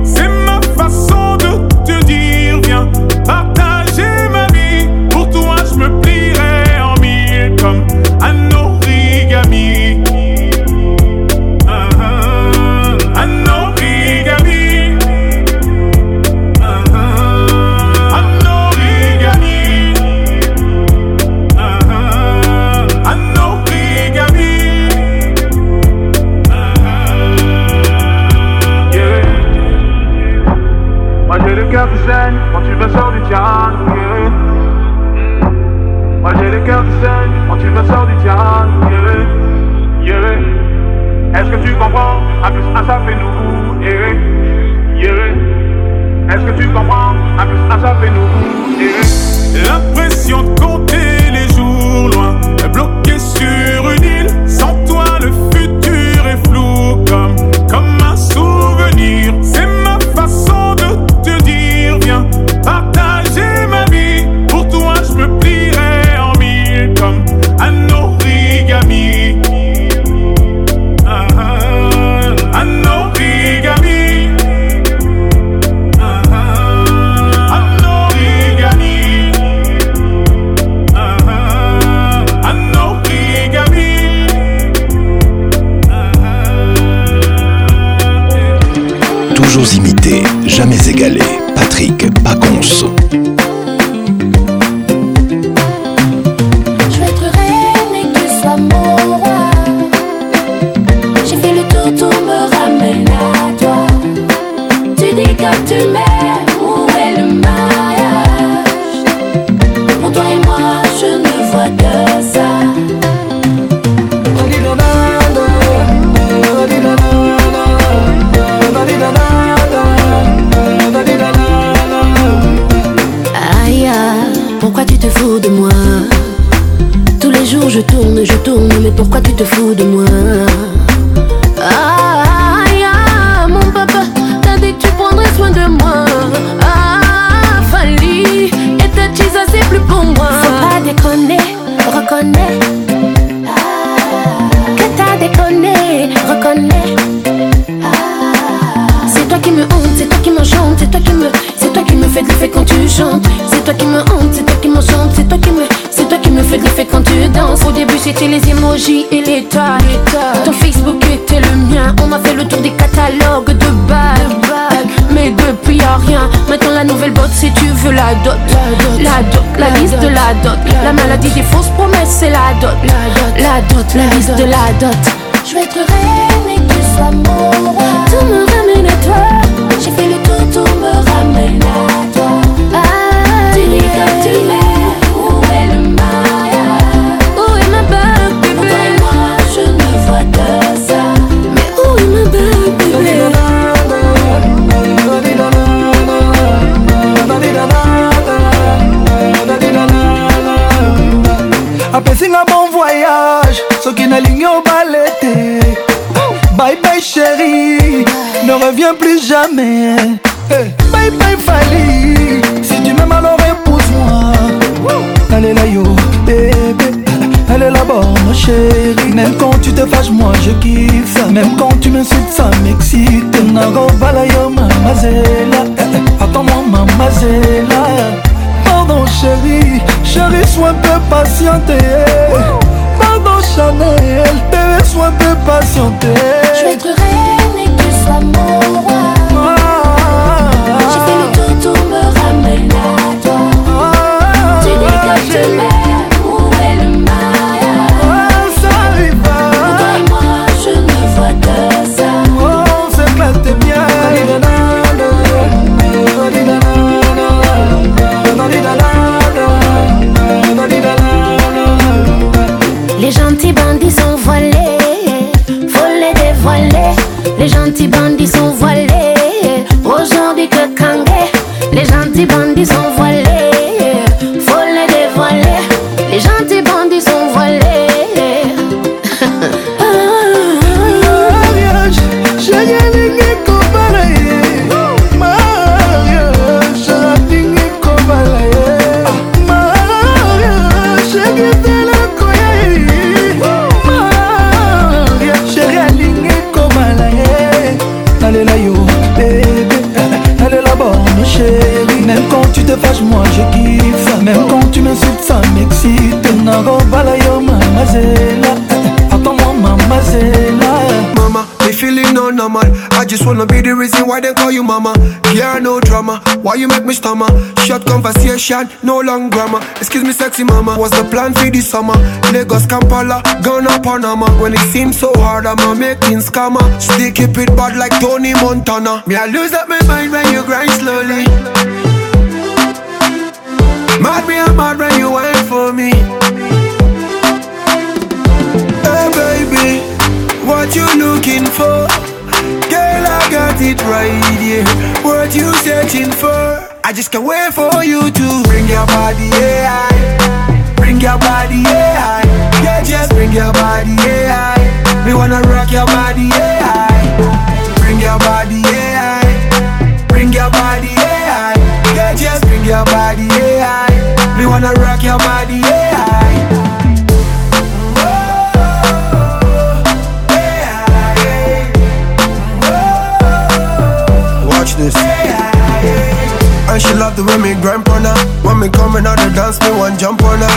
ça fait nous errer Est-ce que tu comprends ça fait nous errer L'impression de Ton Facebook était le mien, on a fait le tour des catalogues de bagues. Mais depuis y'a rien, maintenant la nouvelle botte, si tu veux la dot. La dot, la liste de la dot. La maladie des fausses promesses, c'est la dot. La dot, la liste de la dot. Je vais être reine et tu sois mon roi. apesinga bon voyage soki nalingi obale te bye bye chéri ne reviens plus jamais hey. Eh, bye bye fali si tu m'aimes alors épouse-moi nalela yo bébé Elle est là-bas, ma chérie. Même quand tu te fâches, moi je kiffe. Même quand tu m'insultes, ça m'excite. Naro balaya, mamazela. Eh, eh, attends-moi, mamazela. Pardon chérie, chérie, sois un peu patiente. Pardon Chanel, bébé, sois un peu patiente. Je veux être reine et que tu sois mon roi. Ah, ah, ah, J'ai fait le tour, tour This wanna be the reason why they call you mama. Yeah, no drama. Why you make me stammer? Short conversation, no long grammar. Excuse me, sexy mama. What's the plan for this summer? Lagos, Kampala, Ghana, Panama. When it seems so hard, I'm to making scammer. Still keep it bad like Tony Montana. Me, I lose up my mind when you grind slowly. Mad me, I'm mad when you wait for me. Hey, baby, what you looking for? got it right here. Yeah. What you searching for? I just can't wait for you to bring your body, yeah. Bring your body, yeah. Yeah, just bring your body, yeah. We wanna rock your body, yeah. Bring your body, yeah. Bring your body, yeah. Yeah, just bring your body, yeah. We wanna rock your body, yeah. And she love the way me grind on her When me coming out the dance, me one jump on her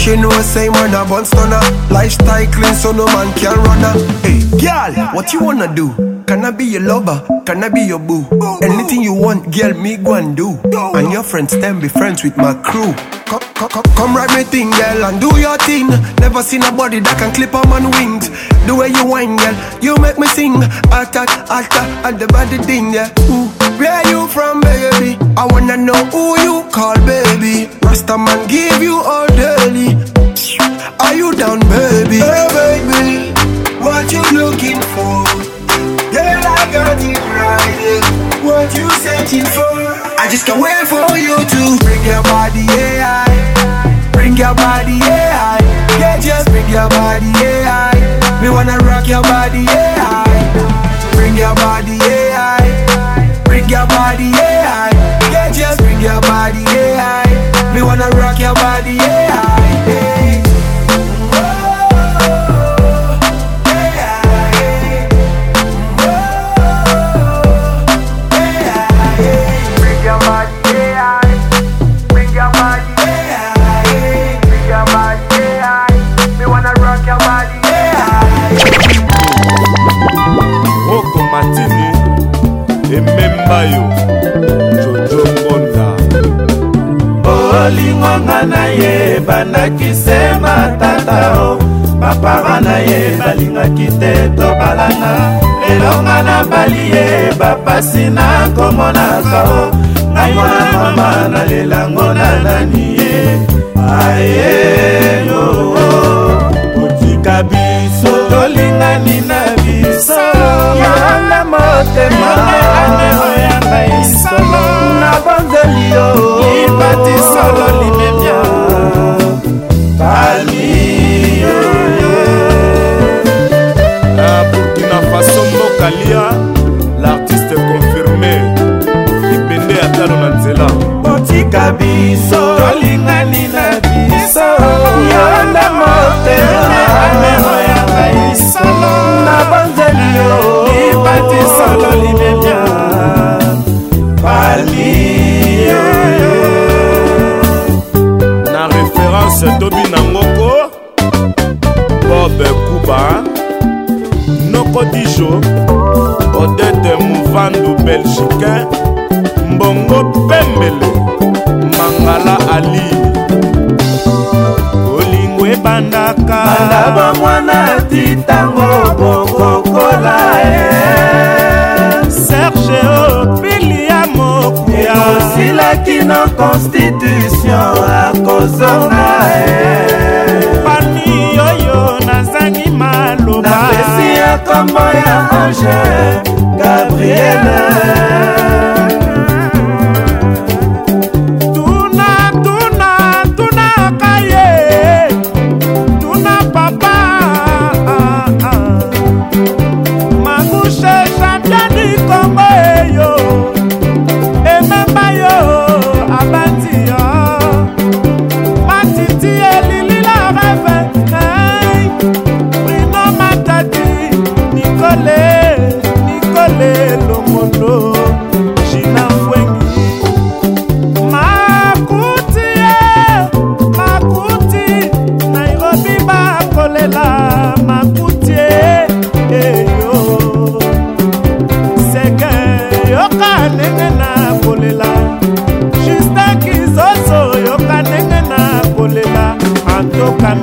She know say man a bun stunner Lifestyle clean so no man can run her Hey, girl, what you wanna do? Can I be your lover? Can I be your boo? Anything you want, girl, me go and do And your friends, then be friends with my crew Come, come, come ride me thing, girl, and do your thing Never seen a body that can clip on man wings The way you whine, girl, you make me sing Attack, attack, and the body ding, yeah Ooh. Where you from, baby? I wanna know who you call, baby. Rasta man give you all daily. Are you down, baby? Hey, baby, what you looking for? Girl, I got it right. What you searching for? I just can't wait for you to bring your body, yeah. Bring your body, yeah. Yeah, just bring your body, yeah. We wanna rock your body, yeah. Bring your body, yeah. Bring your body, yeah, high. Yeah, just bring your body, yeah, high. Me wanna rock your body, yeah. bayo jojo ngonda olingonga na ye bandakise matata o bapara na ye balingaki te tobalana elonga na bali ye bapasi na komonaka o ngai mona mama nalelango na nani ye ayeyo otika biso tolingani na biso motema solo nabondeli yo ibati solo libebia paliyo burkina faso mboka lia l'artiste confirme libende atalo na nzela botika biso tolingani na biso yo na motema solo nabondeli yo mati solo limemia palie na référence tobi nangoko bob kuba nokodijo odete movandu belgicain mbongo pembele mangala ali kolingo ebandaka bamwana ti ntango bokoko loba ye serge opilia mokuya osilaki na constitution akozonga ye pani oyo nazangi maloba napesi ya kombo ya ange gabriele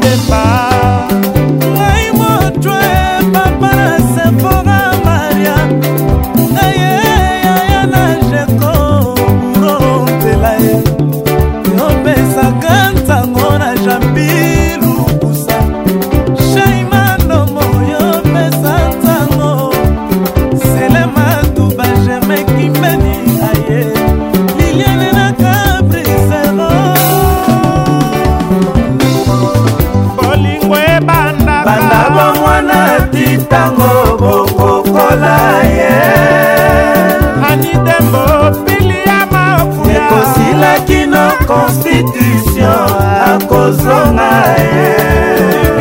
goodbye. constitution akozonga ye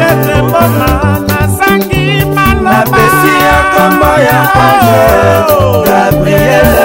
ketembona nasangi malobapesi yo kombo ya ange oh. gabriele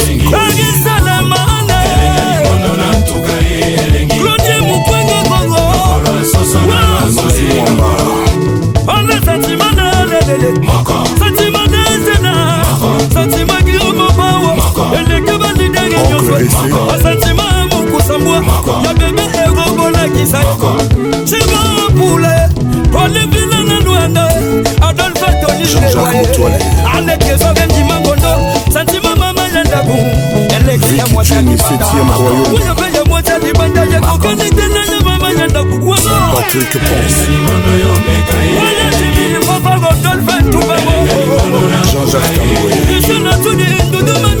adressé basentima mokosambwa ya bebe erobolakisa chinga pule olivina nanwanda adolfe tolilewae alekezobendi mangondo santima mama ya ndaku eleki ya mwasaiuyobeya mwasi ya libanda ya kokanitena ya mama ya ndaku wanatimilifafa godolfe tubago jean-jacques tamboye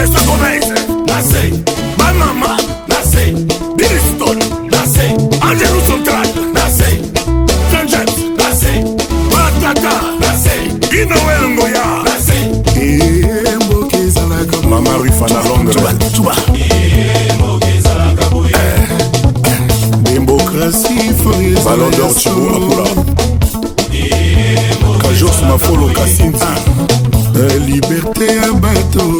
professeur gomez nase bamama nase biliston nase angelou central nase sanjet nase batata nase inoel ngoya nase emboki eh, ezalaka mama rifa na londresuba eh, eh, démocratie ballon d'or cibu akula kajos mafolo kasinti liberté ya bato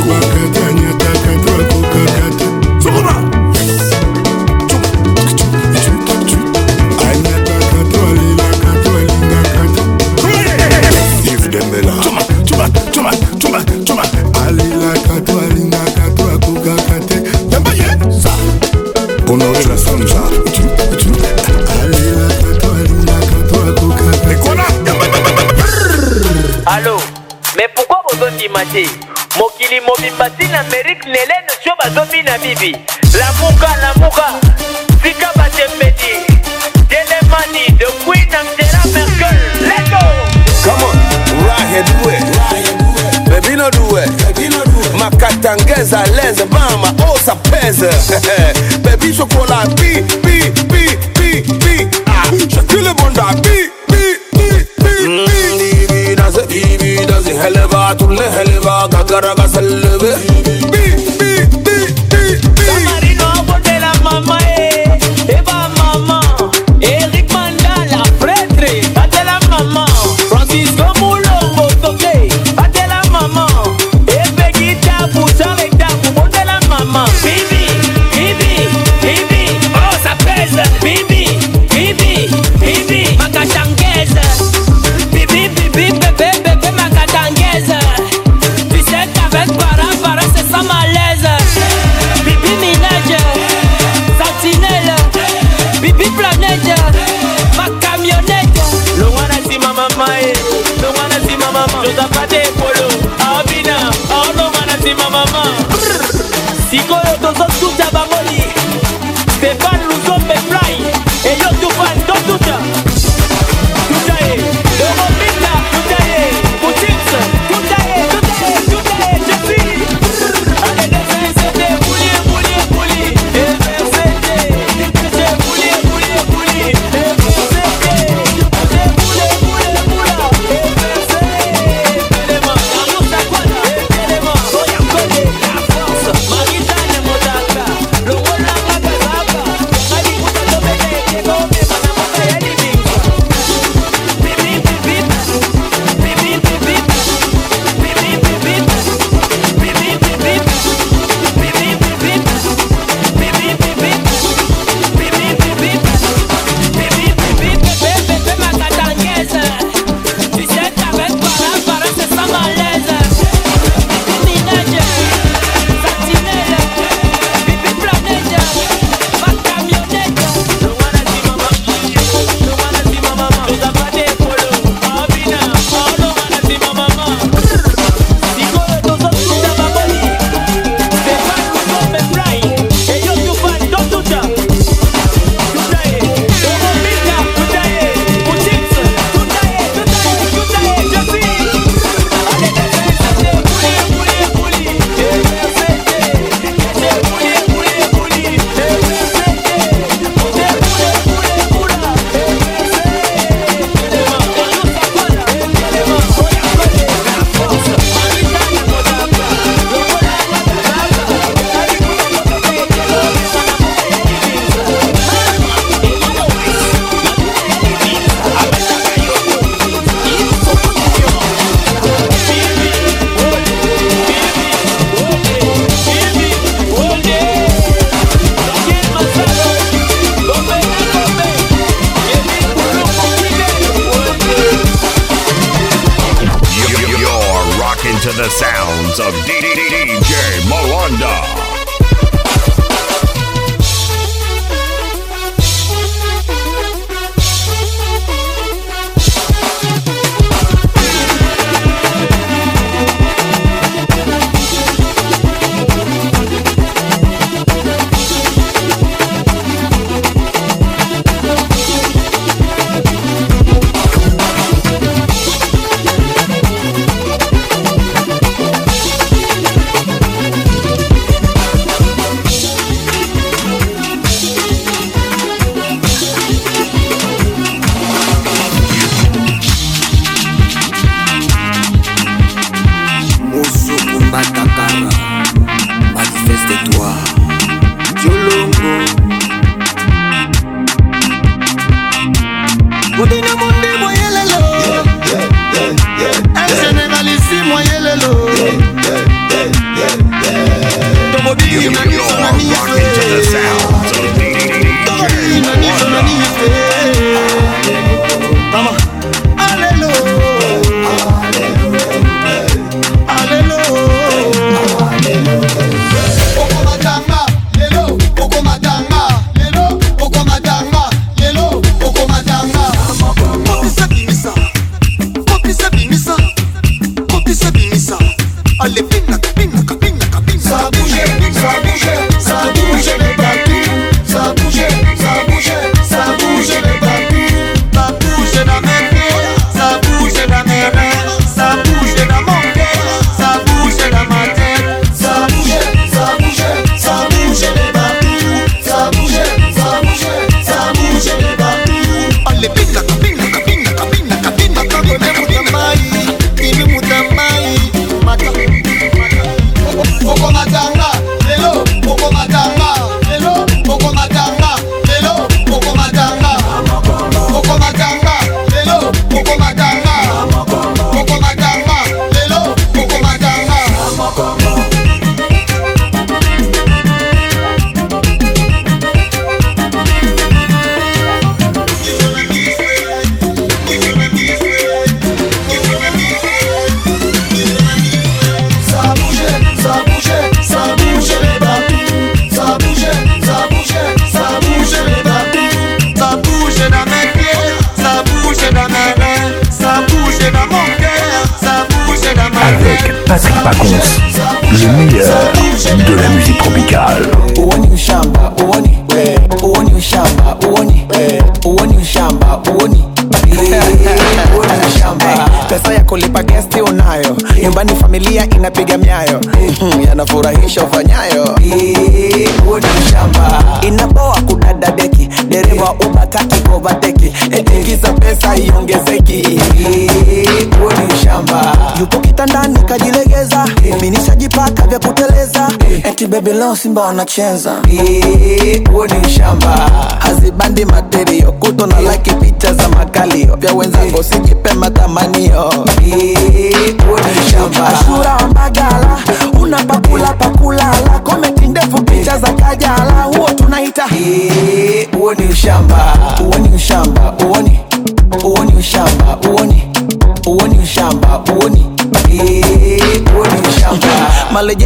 banco. na bibi La Muga, La Muga Sikaba Tembedi the queen of Terra Merkel let Come on, Rahe Due Baby no Due Makatangeza leze mama osa peze Baby chocolat bi, bi, bi, bi, bi ah. bonda bi, bi, bi, bi, bi Divi mm. danse, divi danse Helva tulle helva Gagara Simba na chenza.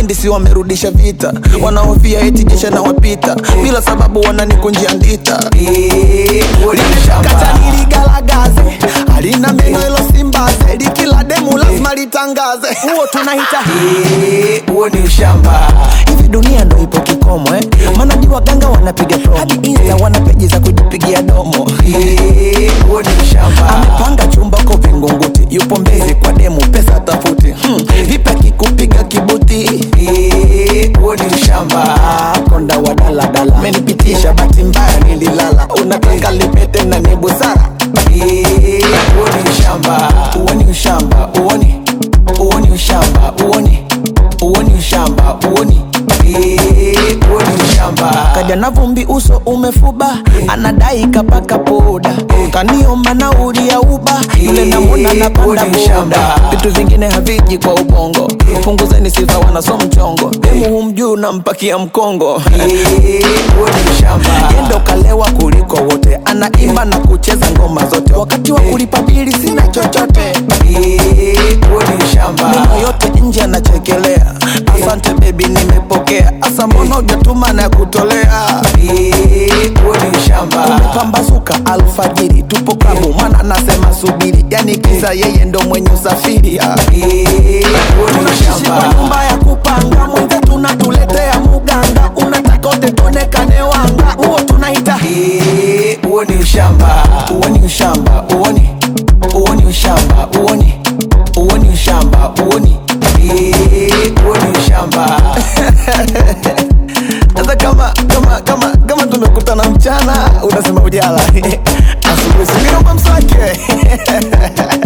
wahandisi wamerudisha vita, wanaofia eti jeshi na wapita bila sababu wananikunjia ndita. Limekata niligalagaze, alina meno ilo simbaze, likila demu lazima litangaze. Huo tunahita huo ni ushamba dunia ndo ipo kikomo eh? Maana di waganga wanapiga promo hadi Insta wana peji za kujipigia domo. Huo ni amepanga chumba ko Vingunguti, yupo Mbezi kwa demu pesa tafuti hmm. kikupiga kibuti? Huo ni mshamba konda wa daladala, menipitisha, bahati mbaya nililala, unataka lipete na ni busara na vumbi uso umefuba, anadai kapaka poda, utaniomba nauli ya Uba, yule na panda mshamba vitu vingine haviji kwa ubongo, upunguzeni sifa wana so mchongo, demu humjuu nampakia mkongo endo kalewa kuliko wote, anaimba na kucheza ngoma zote, wakati wa kulipa bili sina chochote, meno yote nje anachekelea. Asante baby, nimepokea. Asa mbona na kutolea Pambazuka alfajiri, tupo klabu, mana nasema subiri, yani kisa yeye ndo mwenye usafiri. Tunashishiwa nyumba ya kupanga, mwenzetu natuletea muganga, unataka utekonekane wanga, huo tunaita huo ni ushamba, huo ni ushamba, huo ni ushamba, huo ni ushamba, huo ni tumekutana mchana, unasema ujala asubuhi singeupa msake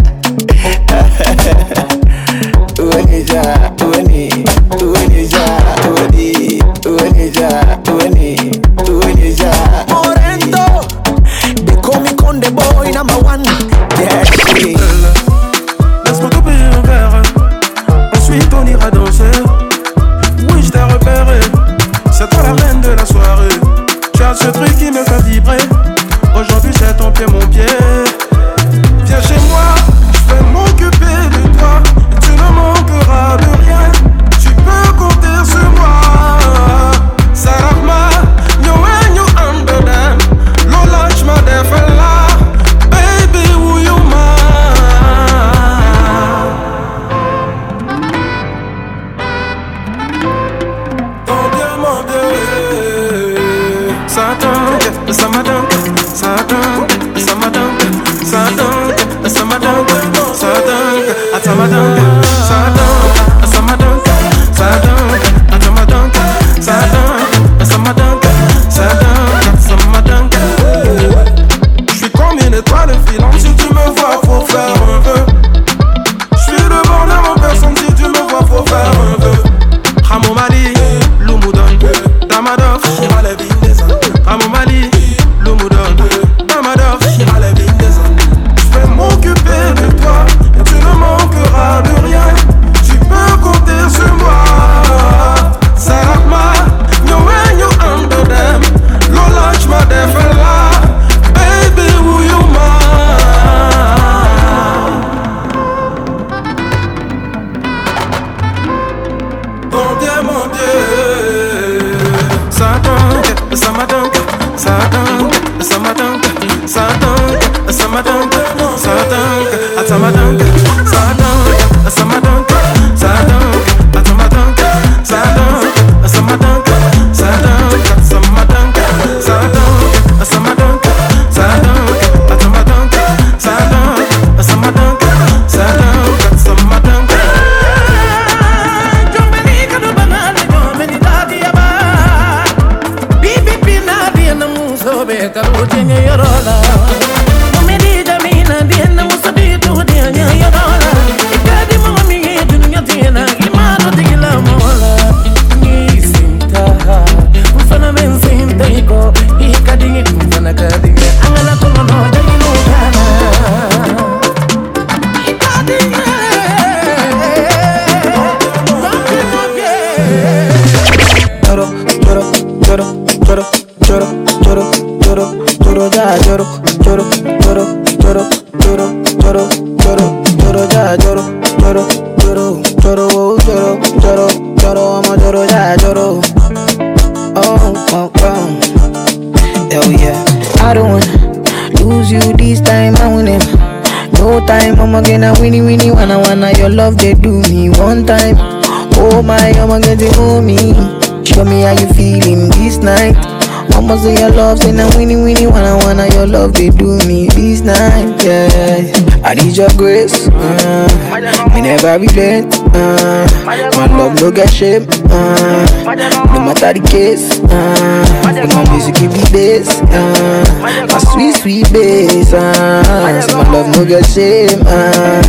love, and I'm winning, winning, wanna, wanna, your love, they do me this night, yeah. I need your grace, uh, me never relent, uh, my love no get shame, uh, no matter the case, uh, my music give me bass, uh, my sweet, sweet bass, uh, so my love no get shame, uh,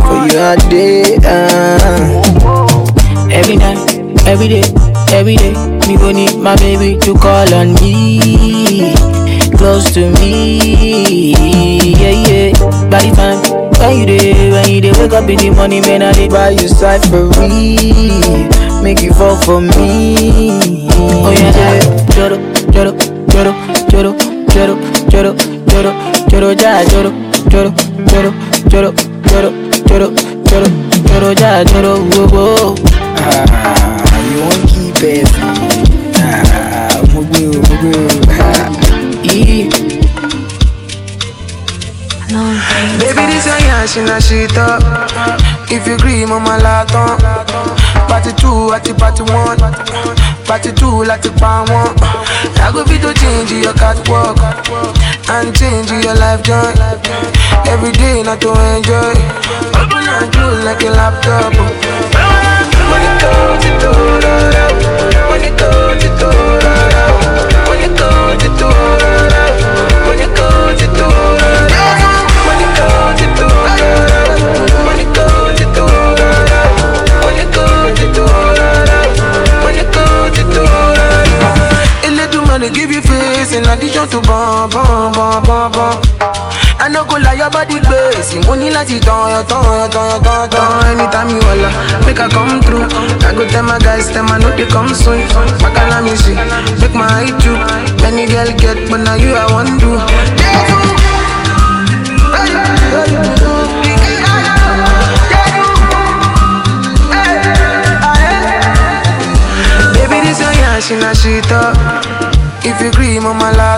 for you all day, uh. Every night, every day, every day. Me go need my baby to call on me, close to me. Yeah, yeah. By the time when you day, when you day, wake up in the morning, man, I dey by your side for real. Make you fall for me. Oh yeah, yeah. Joro, joro, joro, joro, joro, joro, joro, joro, ja, joro, joro, joro, joro, joro, joro, joro, joro, ja, joro, wo, wo. Ah, you want baby. Ah, my girl, my Baby, this a yarn, she na shit up. If you agree, mama laton. Party two, at the party one. Party two, like the power one. I go be to change your catwalk and change your life joy. Every day, not to enjoy. Open and close like a laptop. When it comes to love give you face in addition to bomb, bomb, bomb, bomb, bomb. I no go lie your body base Mo ní láti tán yan tán yan tán yan tán tán Anytime you walla, make I come through I go tell my guys, tell my no they come soon Bacala me see, make my eye too Many girl get, but now you I want to Take you Hey, hey, hey. ṣe na ṣe tán if you gree mo ma la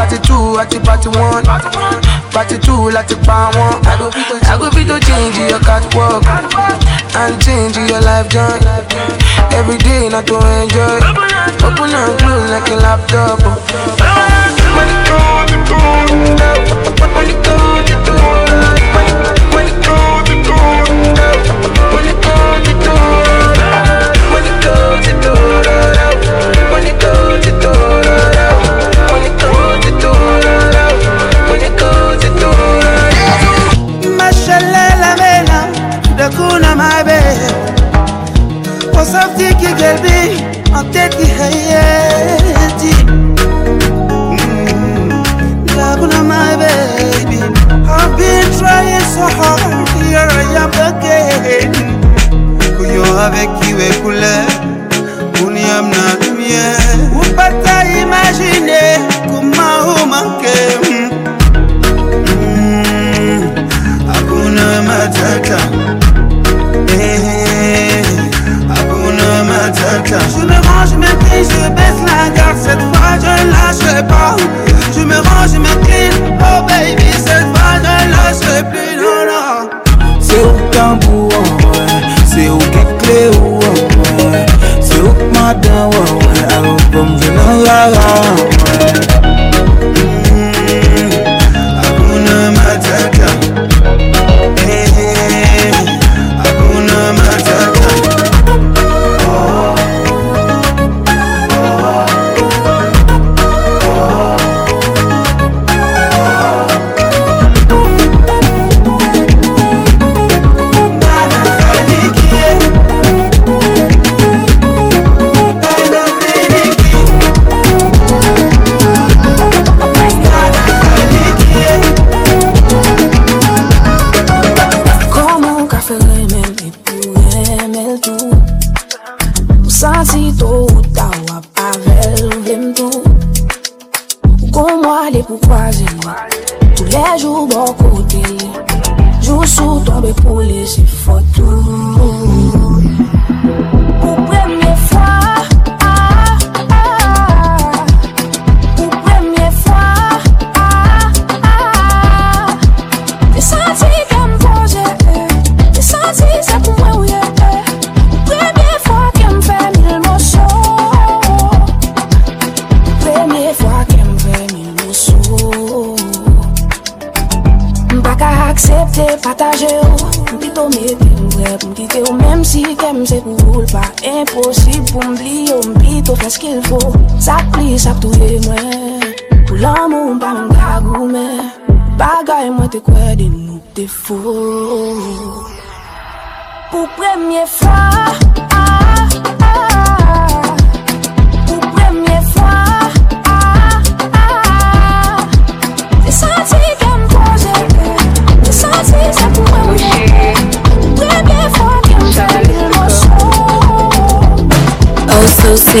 party two àti party one party two láti pa wọ́n. àgùnbí tó change your catwalk and change your life joy every day not to enjoy open and close like a laptop. When it comes to when it comes to when it comes to when it comes to when it comes to when it comes to kuna mabe وصفتك قلبي عطيتي حياتي لا كنا my baby I've been trying so hard Here I am again Kuyo avec qui we couleur Uniam na lumière Ou pas t'as imaginé Comment on manquait Hakuna matata Je me range, je me je baisse la garde Cette fois je lâche pas Je me range, je me Oh baby, cette fois je lâche plus Non, non C'est au tambour, c'est au clé C'est au matin, ouais, Alors, comme je n'en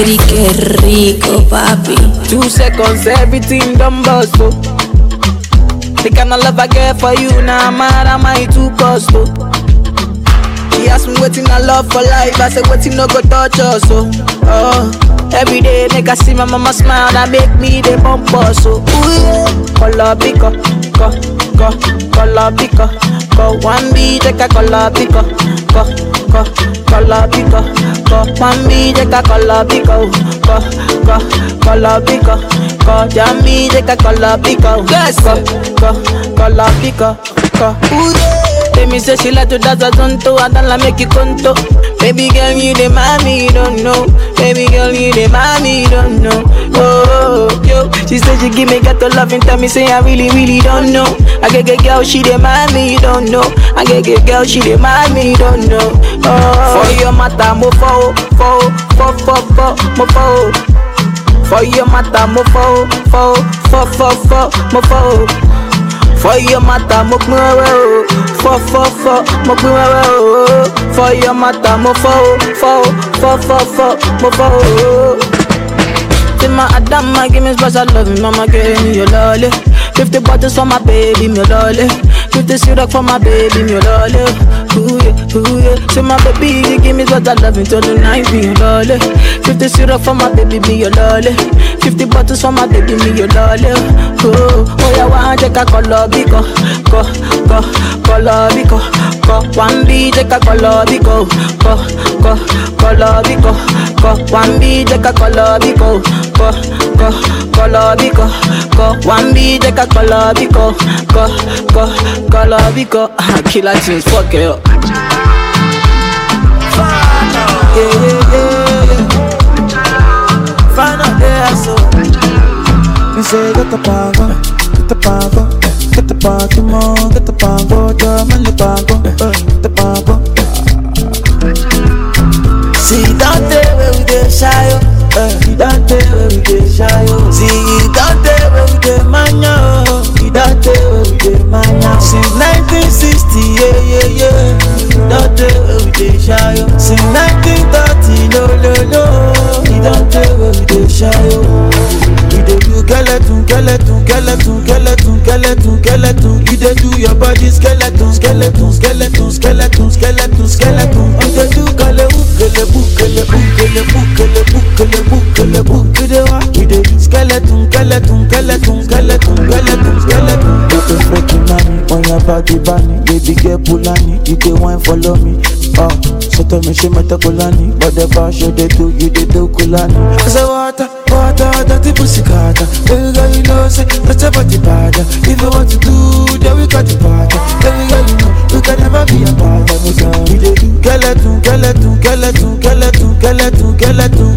City, qué rico, papi. Two seconds, everything done bust, oh. The kind of love I get for you, now nah, mad am I too cost, oh. She asked me in I love for life, I said waiting no go touch us, oh. oh. Every day make I see my mama smile, that make me the bump us, oh. Ooh, yeah. Color picker, go, go, pick picker, go. One beat, take a pick picker, go, go, pick picker. ko mami deca colabico ko ko colabico ko yami deca colabico yes ko ko colabico ko ure tell me say she like to dance a zonto and then I make you conto Baby girl you the mommy you don't know Baby girl you the mommy you don't know Oh, yo She said she give me ghetto to love and tell me say I really really don't know I get get girl she the mommy you don't know I get get girl she the mommy you don't know Oh, for your matter mo fo fo fo fo fo mo fo for your matter mo fo fo fo fo fo mo fo for your mata mo pin wewe o. Fọ fọ fọ, mo pin wewe o. For your mata mo fọ o. Oh. Fọ o, fọ fọ fọ, mo fọ o. Oh. See my Adama, give me special love, mama gave me your lolly. Fifty bottles for my baby, me lolly. Fifty syrup for my baby, me lolly. Ooh yeah, ooh yeah. See my baby, you give me what I love until the night, me lolly. Fifty syrup for my baby, me your lolly. Fifty bottles for my baby, me your lolly. Oh, oh yeah, one ká kọ lọ bí kan kọ kọ kọ lọ bí kan kọ wá ń bí jẹ́ ká kọ lọ bí kan kọ kọ kọ lọ bí kan kọ wá ń bí jẹ́ ká kọ lọ bí kan kọ kọ kọ lọ bí kan kọ killer tunes fuck it up. Yeah, yeah. Dice que te pago, que te pago, que te pago, que te pago, yo me lo pago, te pago. See that day where we get shy, oh. See that day where we get shy, oh. See that day where we get mania, oh. See that day where we get mania. Since 1960, yeah, yeah, yeah. That day where we get shy, oh. Since 1930, no, no, no. See that day where we get shy, oh. skeleton, skeleton, skeleton, skeleton, skeleton, skeleton. You dey do your body skeleton, skeleton, skeleton, skeleton, skeleton, skeleton. You dey do kele hook, kele book, kele book, kele book, kele book, kele book, kele book. You dey walk, you dey skeleton, skeleton, skeleton, skeleton, skeleton, skeleton. You dey freaking money on your body, bunny. Baby girl, pull on it, you dey wine, follow me. Oh, ah, so tell me she met a Kulani, but the fashion they do, you they do Kulani. I say water, water, dirty pussy gata. Baby girl, you know say that's about the bada. If you want to do, then we got the bada. Baby girl, you know we can never be a bada. We say we they do. Skeleton, skeleton, skeleton, skeleton, skeleton, skeleton.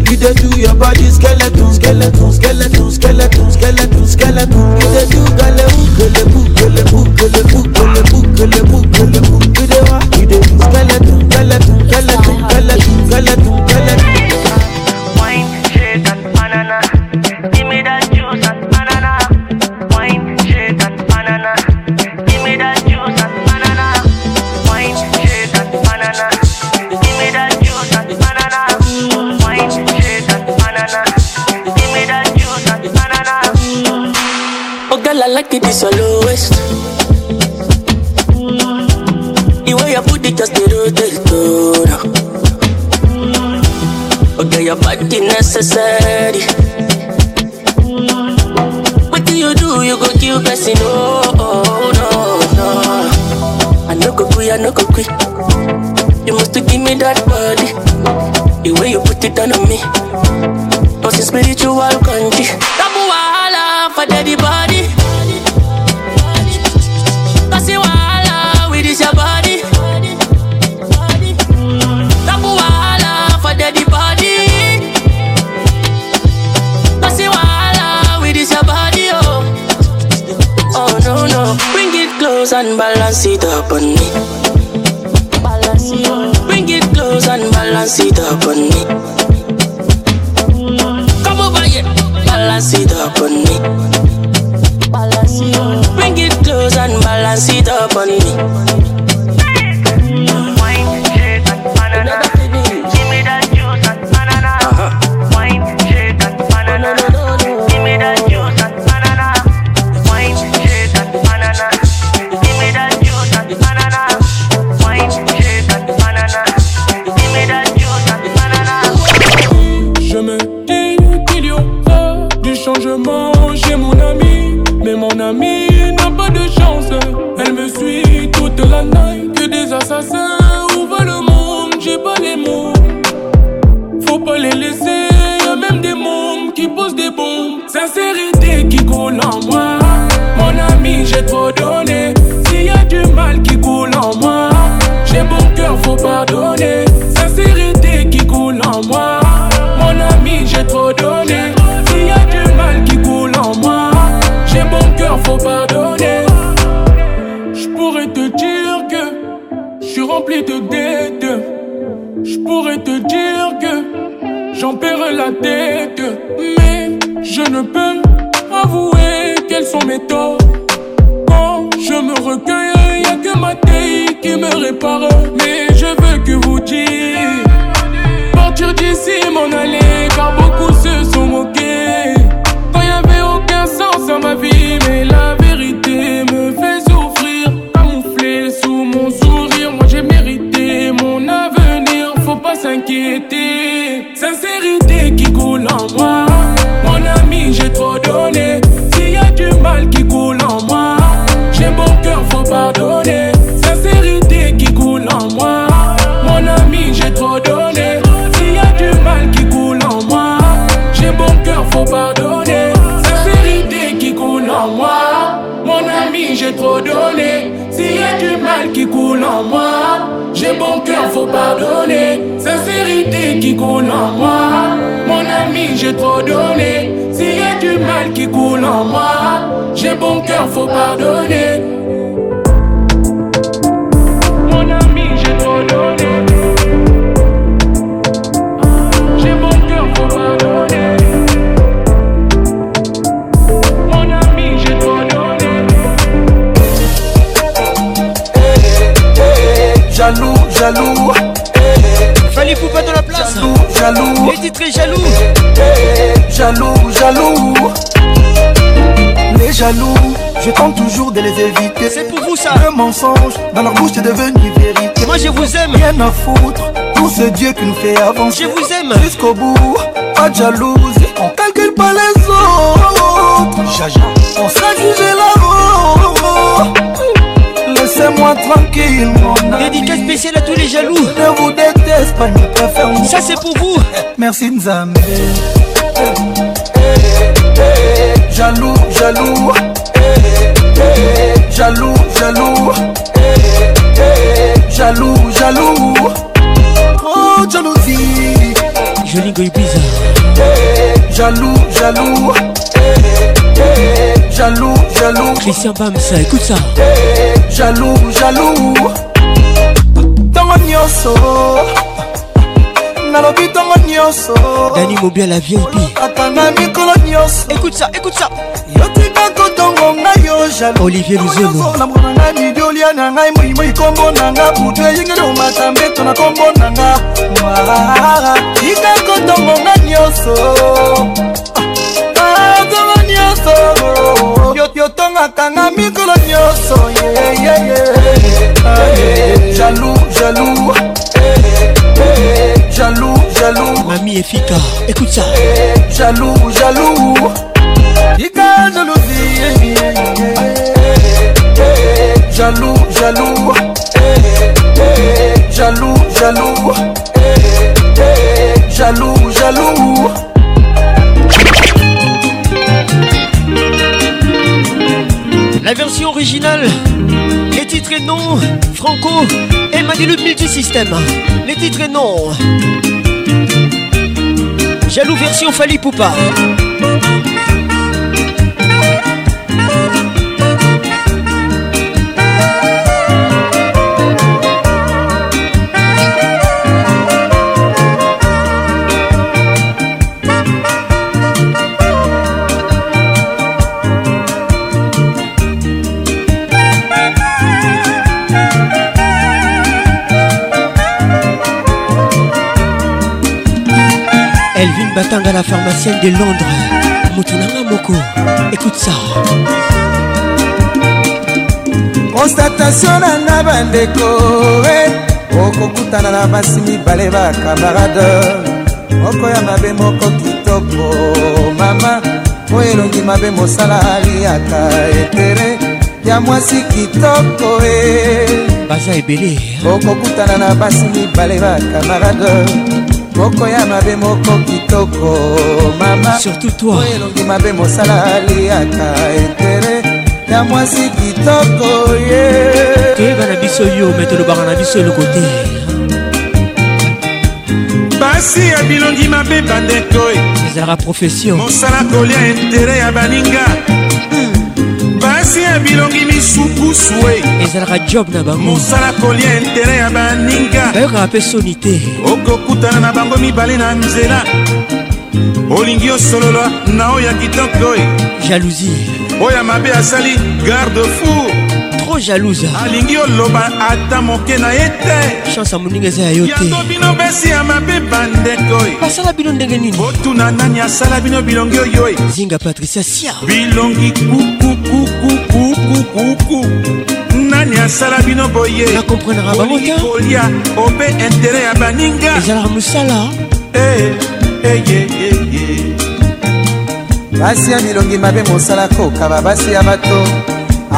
You they do your body skeleton, skeleton, skeleton, skeleton, skeleton, skeleton. You they do galebu, galebu, galebu, galebu, galebu, galebu, galebu. You they want. I like it, it's all waste. The way you put it just they rotate todo. Okay, your body necessary. What do you do? You go kill person? Oh, oh no, no. I no go quit, I no go quit. You must give me that body. The way you put it down on me. Cause it's spiritual country. Double wahala for daddy body. and balance it up on me. Bring it close and balance it up on me. Come over here, balance it up on me. Bring it close and balance it up on me. métaux. Quand oh, je me recueille, y a que ma taille qui me répare. Mais je veux que vous dire, partir d'ici, m'en aller. J'ai bon cœur, faut pardonner. Mon ami, j'ai te donné. J'ai bon cœur, faut pardonner. Mon ami, j'ai te donné. jaloux, jaloux. Fallait vous pas de la place. Jaloux, jaloux. jaloux. Jaloux, jaloux jaloux, je tente toujours de les éviter. C'est pour vous ça. Un mensonge dans leur bouche est devenu vérité. Moi je vous aime. Rien à foutre tout ce Dieu qui nous fait avancer. Je vous aime. Jusqu'au bout, pas de jalousie. On calcule pas les autres. On sera jugé là Laissez-moi tranquille, mon ami. Dédicace spéciale à tous les jaloux. Ne vous déteste pas, ne préfère Ça c'est pour vous. Merci Nzambe jaloux, jaloux. Jaloux, jaloux. Jaloux, jaloux. Oh, jalousie. Jolie goy bizarre. Jaloux, jaloux. Jaloux, jaloux. Christian Bam, ça, écoute ça. Jaloux, jaloux. Dans mon nalobi ntongo nyonso dani mobia la vip ata na mikolo nyonso écoute ça écoute ça yotika kotongo ngai yo jaloolivier luzono monanga midiolia na ngai moimoi kombo nanga butu eyengeli omata mbeto na kombo nanga tika kotongo ngai nyonso ah, tongo nyonso yotongaka nga mikolo nyonso ah, jaloux jaloux jaloux. Mamie écoute ça. Eh, jaloux, jaloux. Eh, eh, jaloux, jaloux. jaloux, jaloux. jaloux, jaloux. La version originale, les titres et noms, Franco et du Multisystem. Les titres et noms. Jaloux version Fali Poupa batanga la pharmacienne de londres moto nanga moko écoute ça constatation nanga bandeko okokutana na basi mibale bakamarade moko ya mabe moko kitoko mama po elongi mabe mosala aliaka etere ya mwasi kitoko e baza ebele okokutana na basi mibale bakamarade moko ya mabe moko kitoko mama surtout toi elongi mabe mosala liaka intere ya mwasi kitoko ye toyeba na biso yo me tolobaka na biso eloko te basi ya bilongi mabe bandeko eh. ezalaka profession mosala kolia intere ya baninga hmm. kasi ya bilongi misupusu e ezalaka job na bango mosala kolia intere ya baninga bayokaka mpe soni te okokutana na bango mibale na nzela olingi osolola na oyo ya kitoko e jalousie oyo mabe asali garde four trop jalouse alingi oloba ata moke na ye te chance moninga eza ya yo te yango bino besi ya mabe bandeko basala bino ndenge nini botuna nani asala bino bilongi oyo zinga patricia sia bilongi kukukukukukukuku nani asala bino boye nakomprendra bangoki kolia obe intere ya baninga ezalaka mosala eh, eh, basi ya bilongi mabe mosala kokaba basi ya bato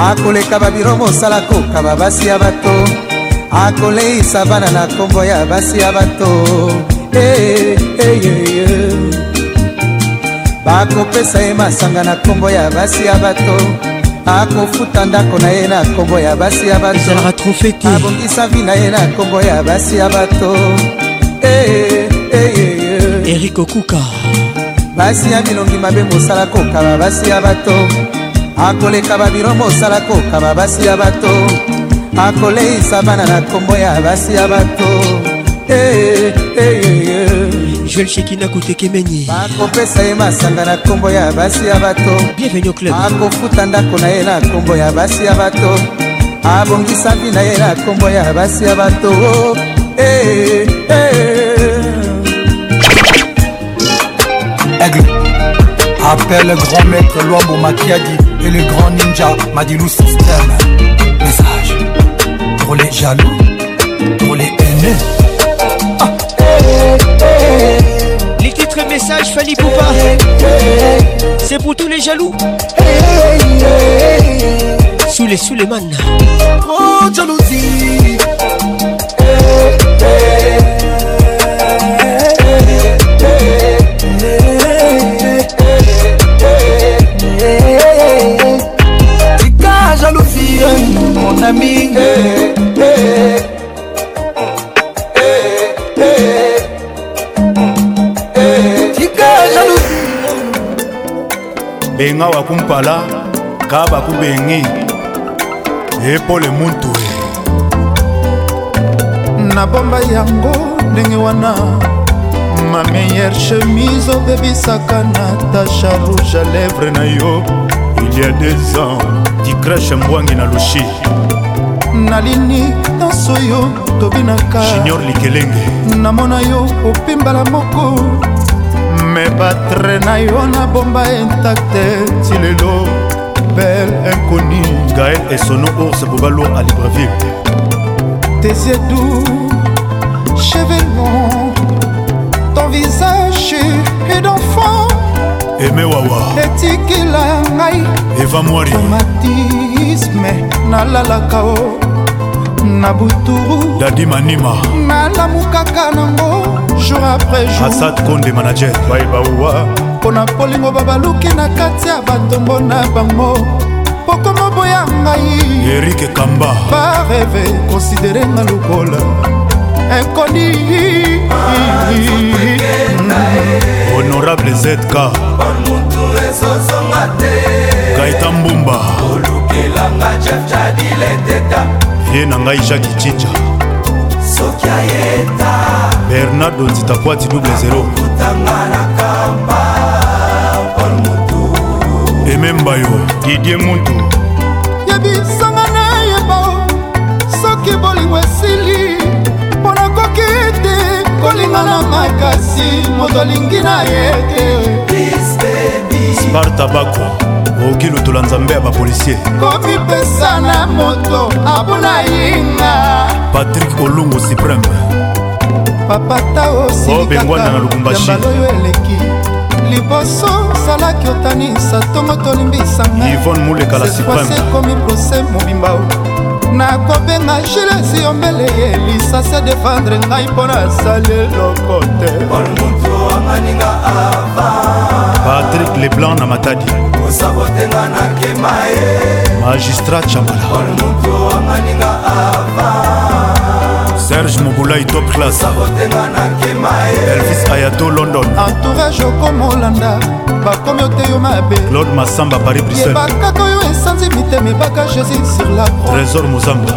akoleka babiro mosala kokaba basi ya bato akoleisa bana na nkombo ya basi ya bato hey, eh, eh, hey, eh, hey, bakopesa ye masanga na nkombo ya basi ya bato akofuta ndako na ye na nkombo ya basi ya batoabongisa vi na ye na nkombo ya basi ya bato erik okuka basi ya bilongi mabe mosala kokaba basi ya bato akoleka babiro mosala kokaba basi ya bato akoleisa bana na nkombo ya basi ya bato eh, eh, eh, juel shekina kotekemeni akopesa ye masanga na nkombo ya basi ya bato bienvenu club akofuta ndako na ye na nkombo ya basi ya bato abongisa vi na ye na nkombo ya basi ya bato oh, hey, hey, hey. Appelle grand maître Loambo Makiadi et le grand ninja Madilou System. Message pour les jaloux, pour les haineux. Ah. Les titres et messages Fali Poupa, c'est pour tous les jaloux. Sous les sous les man. Oh jalousie. na mingi eh, eh, eh, benga wakumpala ka bakubengi epole muntu nabomba yango ndenge wana ma meilleure chemise obebisaka natasha rouge a lèvre na yo il y a des ans dicrache mbwangi na lushi nalini nyonso yo tobinaka likelenge namona yo opimbala moko me batre na yo nabomba intakte ti lelo bel inconi gael esono ours bobalo a libreville tesiedu chevelon ton visage et d'enfant eme wawa etikila ngai eva mwario romatisme nalalaka o na buturu dadi manima nalamukaka nango jour après jour asad konde manager baebauwa mpo na polingo babaluki na kati ya batombo na bango pokoma boya ngai erike kamba bareve konsidere nga lokola ekoni honorable zk kaita mbumba olukelanga jefjadile teta ye na ngai jacki cinja soki ayeta bernardo nzita poati double 0 kutanga na kampa pol motu emembayo didie mutu yebisanga nayeba soki bolingo esili mpo nakoki ete kolinga na makasi moto alingi na ye te spartabako roki lotola nzambe ya bapolisier komipesa na moto abuna yinga patrik olongo supreme papata osilikaka yambaloyo eleki liboso zalaki otanisa ntongo tolimbisangaaekomi prose mobimba nakobenga gilesi yombele ye lisasi adefendre ngai mpo nasali eloko te patrik leblanc na matadi kosabotenga nakema ye magistrat chambalaolmutuanganinga ava serge mobulai top classabotenga nakema ye elvis ayato london entourage okomolanda bakomi ote yo mabe claude masamba paris briselbakaka oyo esanzi mitema ebaka jésus sur la trésor mozamba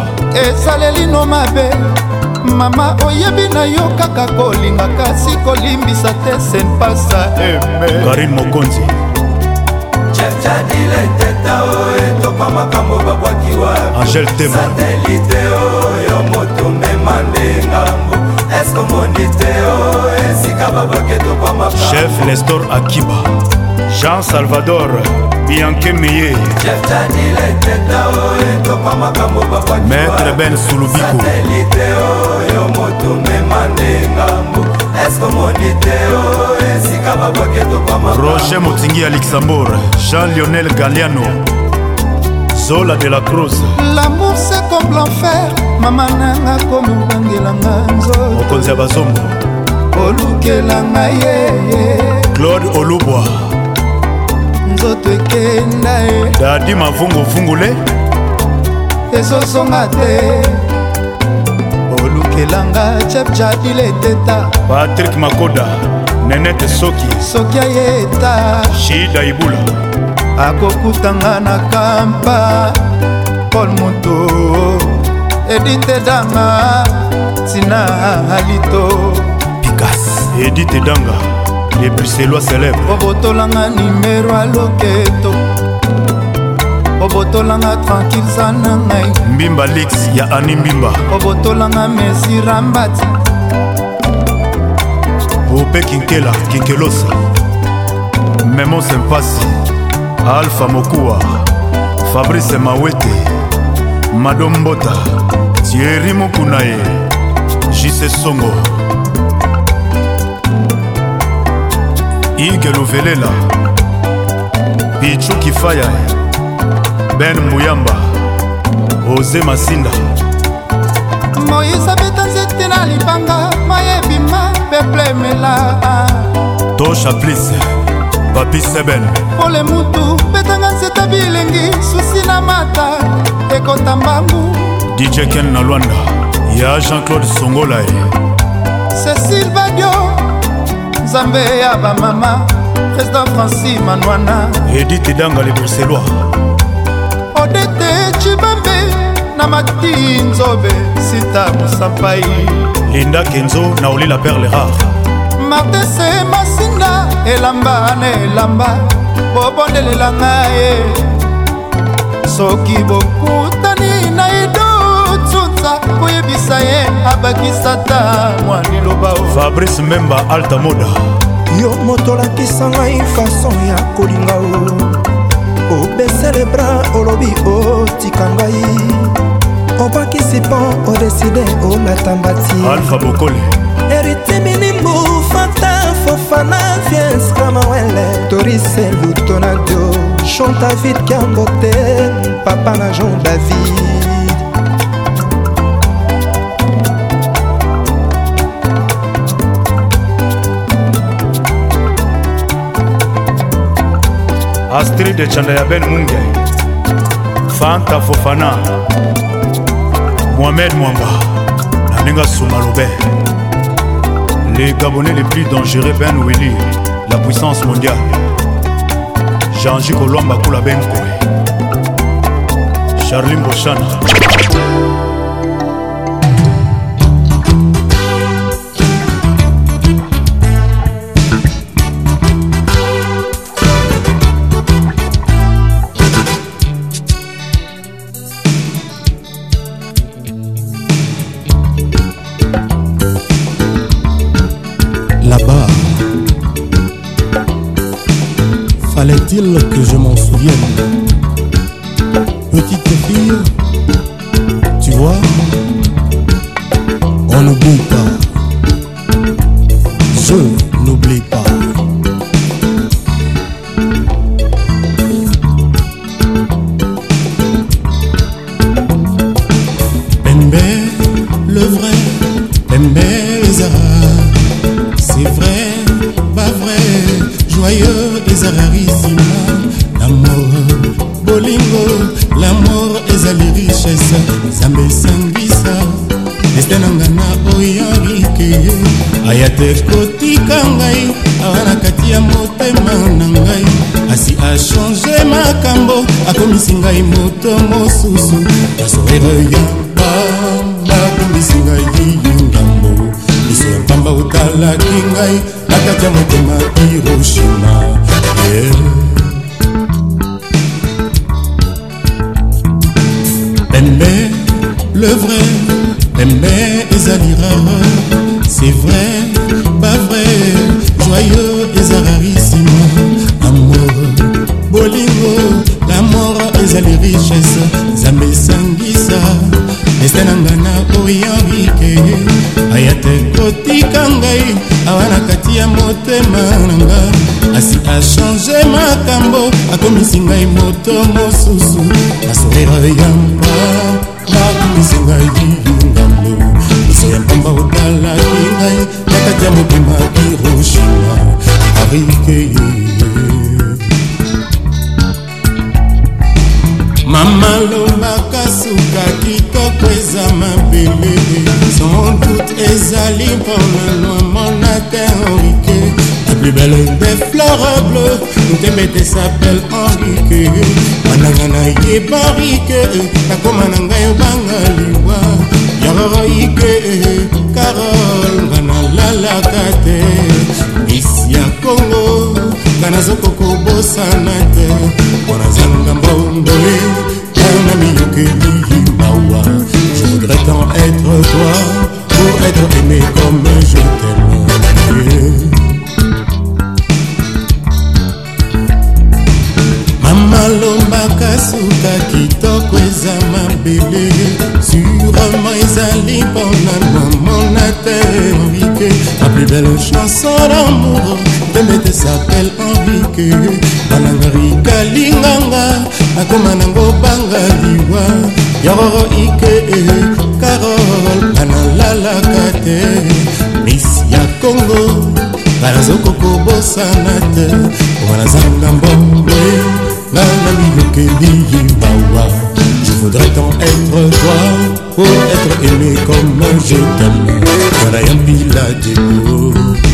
esalelino mabe mama oyebi na yo kaka kolinga kasi kolimbisa te senpasa eme mokonzi chadile teta oyo topa makambo babwakiwa angel temosatelite oyo moto mema nde ngambo eskomoni te o esika babwaki topa makambo chef nestor akiba jean salvador bianke meye maître ben sulubiko oh, oh, roger motingi ya luxembourg jean lionel galiano zola de la cruz lamour c'est comme l'enfer mama nanga komobangelanga nzoto mokonzi ya bazombo olukela ngai ye claude olubwa nzoto ekenda ye dadi mavunguvungule ezozonga te olukelanga chep jadile eteta patrik makoda nenete soki soki ayeta shida ibula akokutanga na kampa paul moto edite danga tina alito pikas edite danga epuselwa célèbre obotolanga nimero aloketo obotolanga tranquilza na ngai mbimba lix ya ani mbimba obotolanga mesi rambati ope kinkela kinkelosa memo sempasi alpha mokuwa fabrice mawete madombota tieri mokuna ye jise songo ige luvelela pichu kifaya ben muyamba oze masinda moise abeta nzete na libanga mayebima beplemela tosha plis papi seben pole mutu betanga nzeta bilengi susi na mata ekota mbangu dijekel na lwanda ya jean-claude songolae nzambe ya bamama président franci manwana edite danga le bruxellois odete cibambe na mati nzobe sita mosampai linda kenzo na olila perle rare martese masinda elamba na elamba bobondelelanga ye soki bokuta abakisa ye abakisa ta mwa liloba fabrice memba alta moda yo moto olakisa ngai fason ya kolinga o obesele bra olobi otika ngai obakisi mpo odeside olata mbati alfa bokole eritiminibu fata fofana viens kamawele torise lutonadio chontavid kiambote papa na jean david astrid de chanda ya ben munge fanta fofana mohamed mwamba na ndenge asuma lobe les gabonais les plus dangereux ben weli la puissance mondiale jean-ji kolwamba kula ben koe charlin boshana là-bas. Fallait-il que je m'en souvienne ezali mpona namona te orike la plus belle chanson d'amour temete s'appelle orike bananga rikalinganga nakoma nango banga liwa yororo ike carol banalalaka te mis ya congo banazokokobosana te omana zanga mbombe nga na bilokeli yebawa Faudrait tant être toi, Pour être aimé comme je t'aime. Voilà un village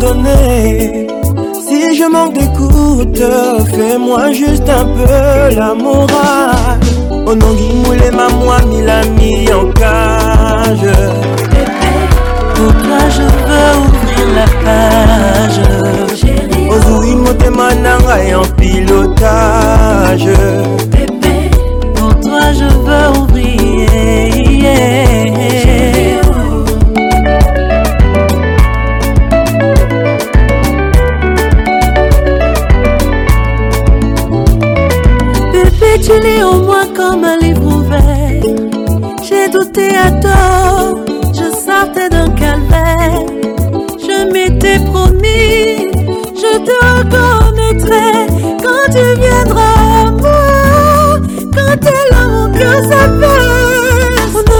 Si je manque d'écoute, fais-moi juste un peu la morale. non, moule ma moi mille mis en cage. Pour toi je veux ouvrir la page. Ozui motema nanga en pilotage. Bébé, pour toi je veux ouvrir tu lis au moins comme un livre ouvert. J'ai douté à tort, je sortais d'un calvaire. Je m'étais promis, je te reconnaîtrai quand tu viendras à moi. Quand t'es là, mon cœur s'appelle. Pour toi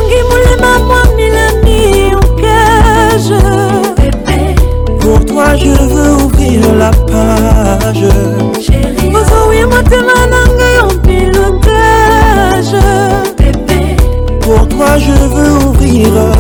moi, mille amis en cage. pour toi, je veux ouvrir la page. Chérie, moi, t'es je veux ouvrir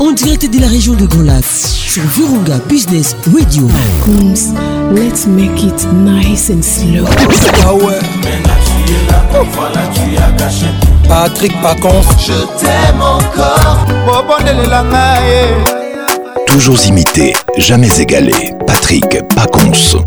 On En direct de la région de Golas sur Virunga Business Radio. let's make it nice and slow. Ah Patrick Pacons. Je t'aime encore. Toujours imité, jamais égalé. Patrick Pacons.